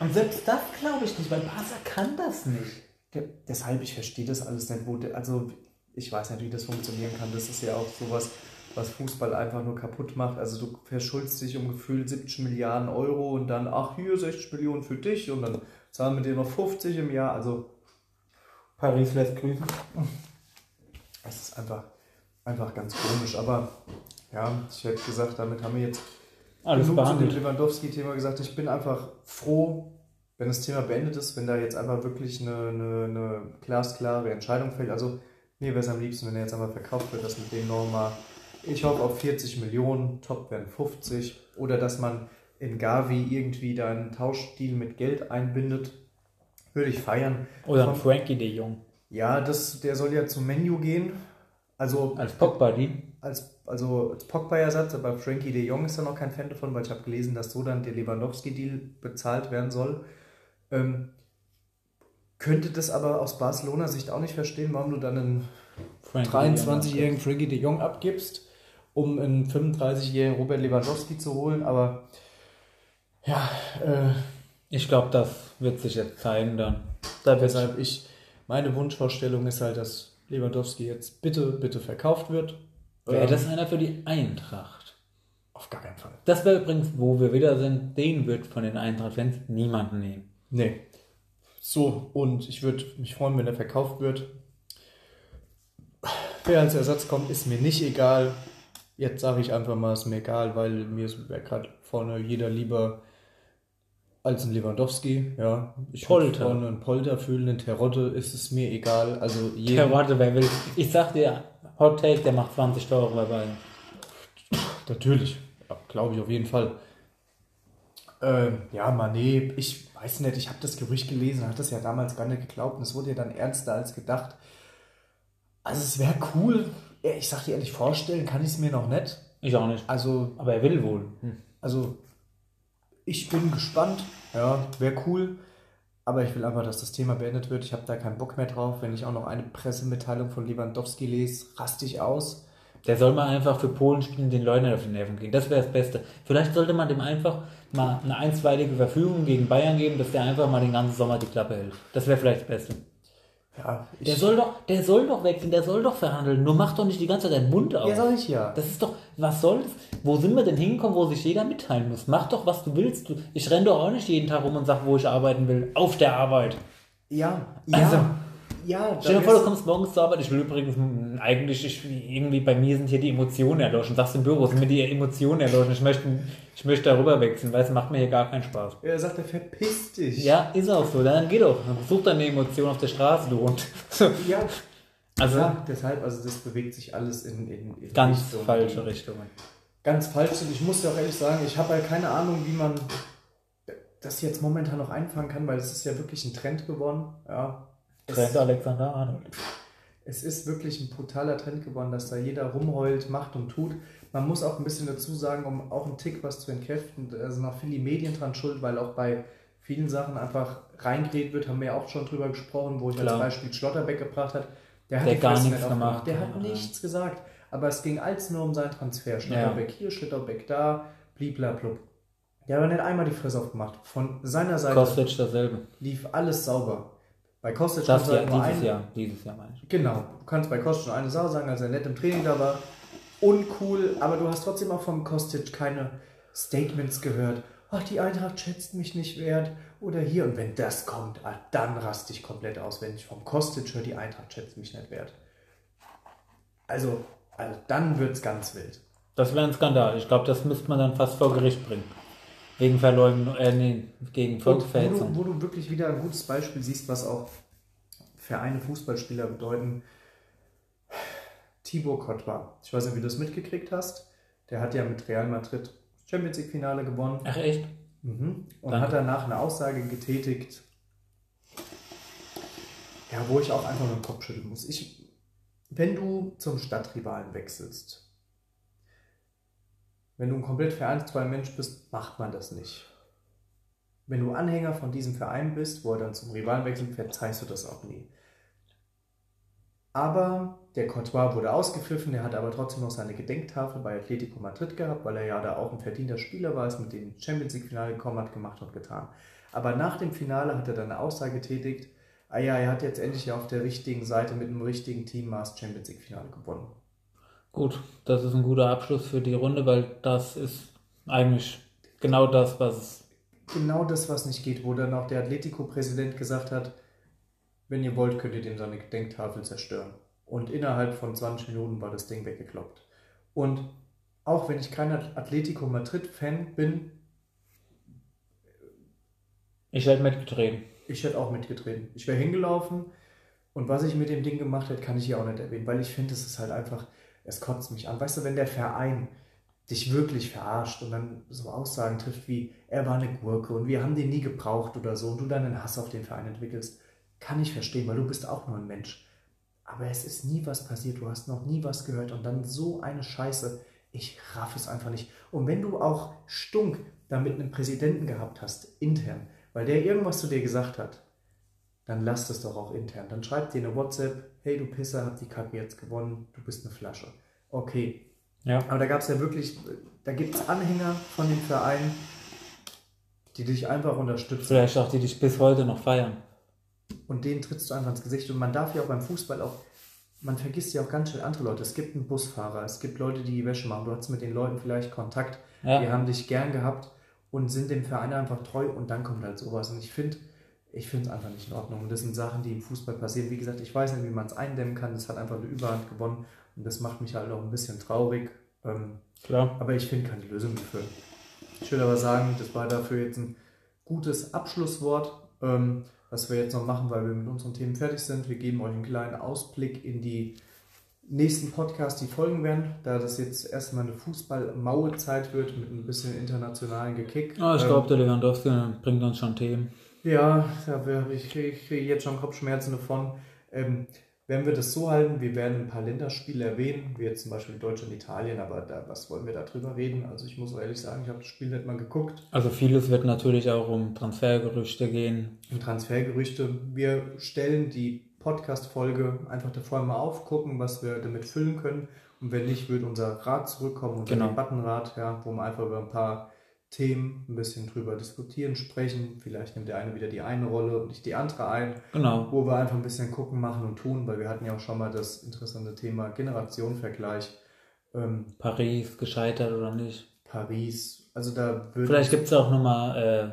Und selbst das glaube ich nicht, weil Barca kann das nicht. Der, deshalb, ich verstehe das alles nicht. Wo also, ich weiß nicht, wie das funktionieren kann. Das ist ja auch sowas, was Fußball einfach nur kaputt macht. Also, du verschuldest dich um gefühlt 70 Milliarden Euro und dann, ach, hier 60 Millionen für dich und dann zahlen wir dir noch 50 im Jahr. Also, Paris lässt grüßen. es ist einfach, einfach ganz komisch. Aber ja, ich hätte gesagt, damit haben wir jetzt Alles genug zu dem behandelt. Lewandowski-Thema gesagt. Ich bin einfach froh, wenn das Thema beendet ist, wenn da jetzt einfach wirklich eine, eine, eine glasklare Entscheidung fällt. Also mir wäre es am liebsten, wenn er jetzt einmal verkauft wird, dass mit dem nochmal, ich hoffe auf 40 Millionen, top wären 50. Oder dass man in Gavi irgendwie da einen Tauschdeal mit Geld einbindet. Würde ich feiern. Oder Von- Frankie de Jong. Ja, das, der soll ja zum Menu gehen. Also Als Pogba-Deal. als, also als Pogba-Ersatz, aber Frankie de Jong ist da noch kein Fan davon, weil ich habe gelesen, dass so dann der Lewandowski-Deal bezahlt werden soll. Ähm, könnte das aber aus Barcelona-Sicht auch nicht verstehen, warum du dann einen Frankie de Jong. 23-jährigen Frankie de Jong abgibst, um einen 35-jährigen Robert Lewandowski zu holen, aber ja, äh, Ich glaube, das wird sich jetzt zeigen dann. Da weshalb ich, meine Wunschvorstellung ist halt, dass Lewandowski jetzt bitte, bitte verkauft wird. Wäre Ähm, das einer für die Eintracht? Auf gar keinen Fall. Das wäre übrigens, wo wir wieder sind, den wird von den Eintracht-Fans niemanden nehmen. Nee. So, und ich würde mich freuen, wenn er verkauft wird. Wer als Ersatz kommt, ist mir nicht egal. Jetzt sage ich einfach mal, ist mir egal, weil mir ist wäre gerade vorne jeder lieber als ein Lewandowski. Ja, ich Polter. vorne einen Polter fühlen, einen Terodde, ist es mir egal. Also jeden, warte, wer will. Ich sag dir, Hot Take, der macht 20 Euro bei Bayern. Natürlich, ja, glaube ich auf jeden Fall. Ähm, ja, Mané, ich weiß nicht, ich habe das Gerücht gelesen, hat das ja damals gar nicht geglaubt und es wurde ja dann ernster als gedacht. Also es wäre cool, ich sag dir ehrlich, vorstellen kann ich es mir noch nicht. Ich auch nicht. Also, Aber er will wohl. Also ich bin gespannt, ja, wäre cool, Aber ich will einfach, dass das Thema beendet wird. Ich habe da keinen Bock mehr drauf. Wenn ich auch noch eine Pressemitteilung von Lewandowski lese, raste ich aus. Der soll mal einfach für Polen spielen, den Leuten auf die Nerven gehen. Das wäre das Beste. Vielleicht sollte man dem einfach mal eine einstweilige Verfügung gegen Bayern geben, dass der einfach mal den ganzen Sommer die Klappe hält. Das wäre vielleicht das Beste. Ja, Der soll doch, der soll doch wechseln, der soll doch verhandeln. Nur mach doch nicht die ganze Zeit deinen Mund auf. ja, sag ich ja. Das ist doch, was soll's? Wo sind wir denn hingekommen, wo sich jeder mitteilen muss? Mach doch, was du willst. Du, ich renne doch auch nicht jeden Tag rum und sag, wo ich arbeiten will. Auf der Arbeit. Ja, ja. Also, ja, Stell dir vor, du kommst morgens zur Arbeit. Ich will übrigens, eigentlich, ich, irgendwie bei mir sind hier die Emotionen erloschen. Sagst du im Büro, sind mir die Emotionen erloschen. Ich möchte, ich möchte darüber wechseln, weil es macht mir hier gar keinen Spaß. er sagt, er verpiss dich. Ja, ist auch so. Dann geh doch. Such deine Emotion auf der Straße, du und ja. Also, Ja, deshalb, also das bewegt sich alles in, in, in ganz Richtungen, falsche Richtungen. Ganz falsch sind. Ich muss dir auch ehrlich sagen, ich habe halt keine Ahnung, wie man das jetzt momentan noch einfangen kann, weil es ist ja wirklich ein Trend geworden. Ja. Trent Es, Alexander Arnold. es ist wirklich ein brutaler Trend geworden, dass da jeder rumheult, macht und tut. Man muss auch ein bisschen dazu sagen, um auch einen Tick was zu entkräften, da sind auch viele Medien dran schuld, weil auch bei vielen Sachen einfach reingedreht wird, haben wir ja auch schon drüber gesprochen, wo ich Klar. als Beispiel Schlotterbeck gebracht hat. Der hat Der gar nichts nicht aufgemacht. gemacht. Der hat Ja. nichts gesagt. Aber es ging alles nur um seinen Transfer. Schlotterbeck hier, Schlotterbeck da, bliblablub. Der hat aber nicht einmal die Fresse aufgemacht. Von seiner Seite Kostic dasselbe. lief alles sauber. Bei Kostic Das kannst du halt nur dieses ein- Jahr. Dieses Jahr meine ich. Genau, du kannst bei Kostic nur eine Sache sagen, als er nett im Training da war. Uncool, aber du hast trotzdem auch vom Kostic keine Statements gehört. Ach, die Eintracht schätzt mich nicht wert. Oder hier. Und wenn das kommt, ah, dann raste ich komplett aus, wenn ich vom Kostic höre, die Eintracht schätzt mich nicht wert. Also, also dann wird es ganz wild. Das wäre ein Skandal. Ich glaube, das müsste man dann fast vor Gericht bringen. Wegen Verleugnung, äh, nee, gegen wo Volksverhetzung. du, wo du wirklich wieder ein gutes Beispiel siehst, was auch Vereine, Fußballspieler bedeuten. Thibaut Courtois. Ich weiß nicht, wie du das mitgekriegt hast. Der hat ja mit Real Madrid Champions League Finale gewonnen. Ach echt? Mhm. Und Danke. hat danach eine Aussage getätigt, ja, wo ich auch einfach nur den Kopf schütteln muss. Ich, wenn du zum Stadtrivalen wechselst, wenn du ein komplett vereinstreuer Mensch bist, macht man das nicht. Wenn du Anhänger von diesem Verein bist, wo er dann zum Rivalen wechselt, verzeihst du das auch nie. Aber der Courtois wurde ausgepfiffen, er hat aber trotzdem noch seine Gedenktafel bei Atletico Madrid gehabt, weil er ja da auch ein verdienter Spieler war, ist mit dem Champions League Finale gekommen hat, gemacht und getan. Aber nach dem Finale hat er dann eine Aussage getätigt, ah ja, er hat jetzt endlich auf der richtigen Seite mit einem richtigen Team mal das Champions League Finale gewonnen. Gut, das ist ein guter Abschluss für die Runde, weil das ist eigentlich genau das, was es. Genau das, was nicht geht, wo dann auch der Atletico-Präsident gesagt hat, wenn ihr wollt, könnt ihr dem seine Gedenktafel zerstören. Und innerhalb von 20 Minuten war das Ding weggekloppt. Und auch wenn ich kein Atletico Madrid-Fan bin, Ich hätte mitgetreten. ich hätte auch mitgetreten. Ich wäre hingelaufen und was ich mit dem Ding gemacht hätte, kann ich hier auch nicht erwähnen, weil ich finde, es ist halt einfach, es kotzt mich an. Weißt du, wenn der Verein dich wirklich verarscht und dann so Aussagen trifft wie, er war eine Gurke und wir haben den nie gebraucht oder so und du dann einen Hass auf den Verein entwickelst, kann ich verstehen, weil du bist auch nur ein Mensch. Aber es ist nie was passiert, du hast noch nie was gehört und dann so eine Scheiße. Ich raff es einfach nicht. Und wenn du auch Stunk da mit einem Präsidenten gehabt hast, intern, weil der irgendwas zu dir gesagt hat, dann lass das doch auch intern. Dann schreib dir eine WhatsApp, hey du Pisser, hab die Kacke jetzt gewonnen, du bist eine Flasche. Okay. Ja. Aber da gab es ja wirklich, da gibt es Anhänger von dem Verein, die dich einfach unterstützen. Vielleicht auch die dich bis heute noch feiern. Und denen trittst du einfach ins Gesicht. Und man darf ja auch beim Fußball auch, man vergisst ja auch ganz schnell andere Leute. Es gibt einen Busfahrer, es gibt Leute, die die Wäsche machen. Du hast mit den Leuten vielleicht Kontakt, Ja. die haben dich gern gehabt und sind dem Verein einfach treu und dann kommt halt sowas. Und ich finde, ich finde es einfach nicht in Ordnung. Und das sind Sachen, die im Fußball passieren. Wie gesagt, ich weiß nicht, wie man es eindämmen kann. Das hat einfach eine Überhand gewonnen und das macht mich halt auch ein bisschen traurig. Ähm, Klar. aber ich finde keine Lösung dafür. Ich würde aber sagen, das war dafür jetzt ein gutes Abschlusswort, ähm, was wir jetzt noch machen, weil wir mit unseren Themen fertig sind. Wir geben euch einen kleinen Ausblick in die nächsten Podcasts, die folgen werden, da das jetzt erstmal eine Fußball-Maue-Zeit wird mit ein bisschen internationalen Gekick. Ah, ich Ähm, glaube, der Lewandowski bringt uns schon Themen. Ja, ich kriege krieg jetzt schon Kopfschmerzen davon. Ähm, werden wir das so halten, wir werden ein paar Länderspiele erwähnen, wie jetzt zum Beispiel Deutschland, Italien, aber da, was wollen wir da drüber reden? Also ich muss ehrlich sagen, ich habe das Spiel nicht mal geguckt. Also vieles wird natürlich auch um Transfergerüchte gehen. Um Transfergerüchte. Wir stellen die Podcast-Folge einfach davor mal auf, gucken, was wir damit füllen können. Und wenn nicht, wird unser Rad zurückkommen, unser Genau. Debattenrad, ja, wo wir einfach über ein paar Themen ein bisschen drüber diskutieren, sprechen. Vielleicht nimmt der eine wieder die eine Rolle und nicht die andere ein Genau. wo wir einfach ein bisschen gucken, machen und tun, weil wir hatten ja auch schon mal das interessante Thema Generationenvergleich. Ähm, Paris, gescheitert oder nicht. Paris, also da würde Vielleicht gibt es auch nochmal, äh,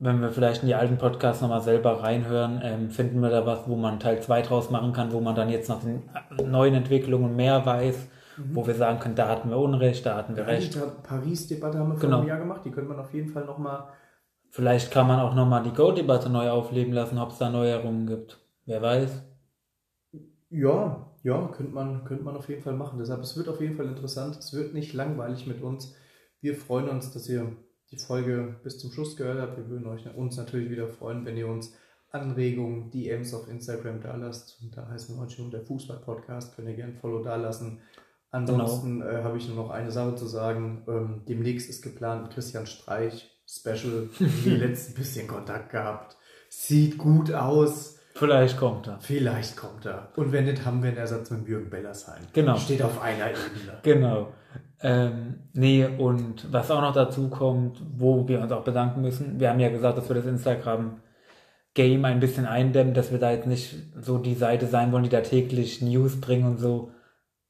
wenn wir vielleicht in die alten Podcasts nochmal selber reinhören, ähm, finden wir da was, wo man Teil 2 draus machen kann, wo man dann jetzt nach den äh, neuen Entwicklungen mehr weiß, wo wir sagen können, da hatten wir Unrecht, da hatten wir recht. die Paris-Debatte haben wir vor Genau. einem Jahr gemacht, die könnte man auf jeden Fall nochmal. Vielleicht kann man auch nochmal die Go-Debatte neu aufleben lassen, ob es da Neuerungen gibt. Wer weiß. Ja, ja, könnte man, könnte man auf jeden Fall machen. Deshalb, es wird auf jeden Fall interessant. Es wird nicht langweilig mit uns. Wir freuen uns, dass ihr die Folge bis zum Schluss gehört habt. Wir würden euch, uns natürlich wieder freuen, wenn ihr uns Anregungen, DMs auf Instagram da lasst. Und da heißen wir heute schon der Fußball-Podcast. Könnt ihr gerne ein Follow da lassen. Ansonsten äh, habe ich nur noch eine Sache zu sagen. Ähm, demnächst ist geplant Christian Streich Special. Die letzten bisschen Kontakt gehabt. Sieht gut aus. Vielleicht kommt er. Vielleicht kommt er. Und wenn nicht, haben wir einen Ersatz mit Jürgen Bellersheim. Genau. Steht auf einer Ebene. Genau. Ähm, nee, und was auch noch dazu kommt, wo wir uns auch bedanken müssen, wir haben ja gesagt, dass wir das Instagram-Game ein bisschen eindämmen, dass wir da jetzt nicht so die Seite sein wollen, die da täglich News bringen und so.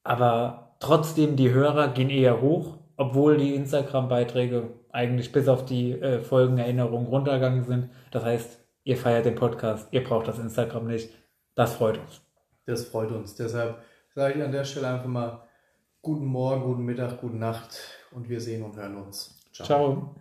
Aber trotzdem, die Hörer gehen eher hoch, obwohl die Instagram-Beiträge eigentlich bis auf die äh, Folgenerinnerungen runtergegangen sind. Das heißt, ihr feiert den Podcast, ihr braucht das Instagram nicht. Das freut uns. Das freut uns. Deshalb sage ich an der Stelle einfach mal guten Morgen, guten Mittag, gute Nacht und wir sehen und hören uns. Ciao.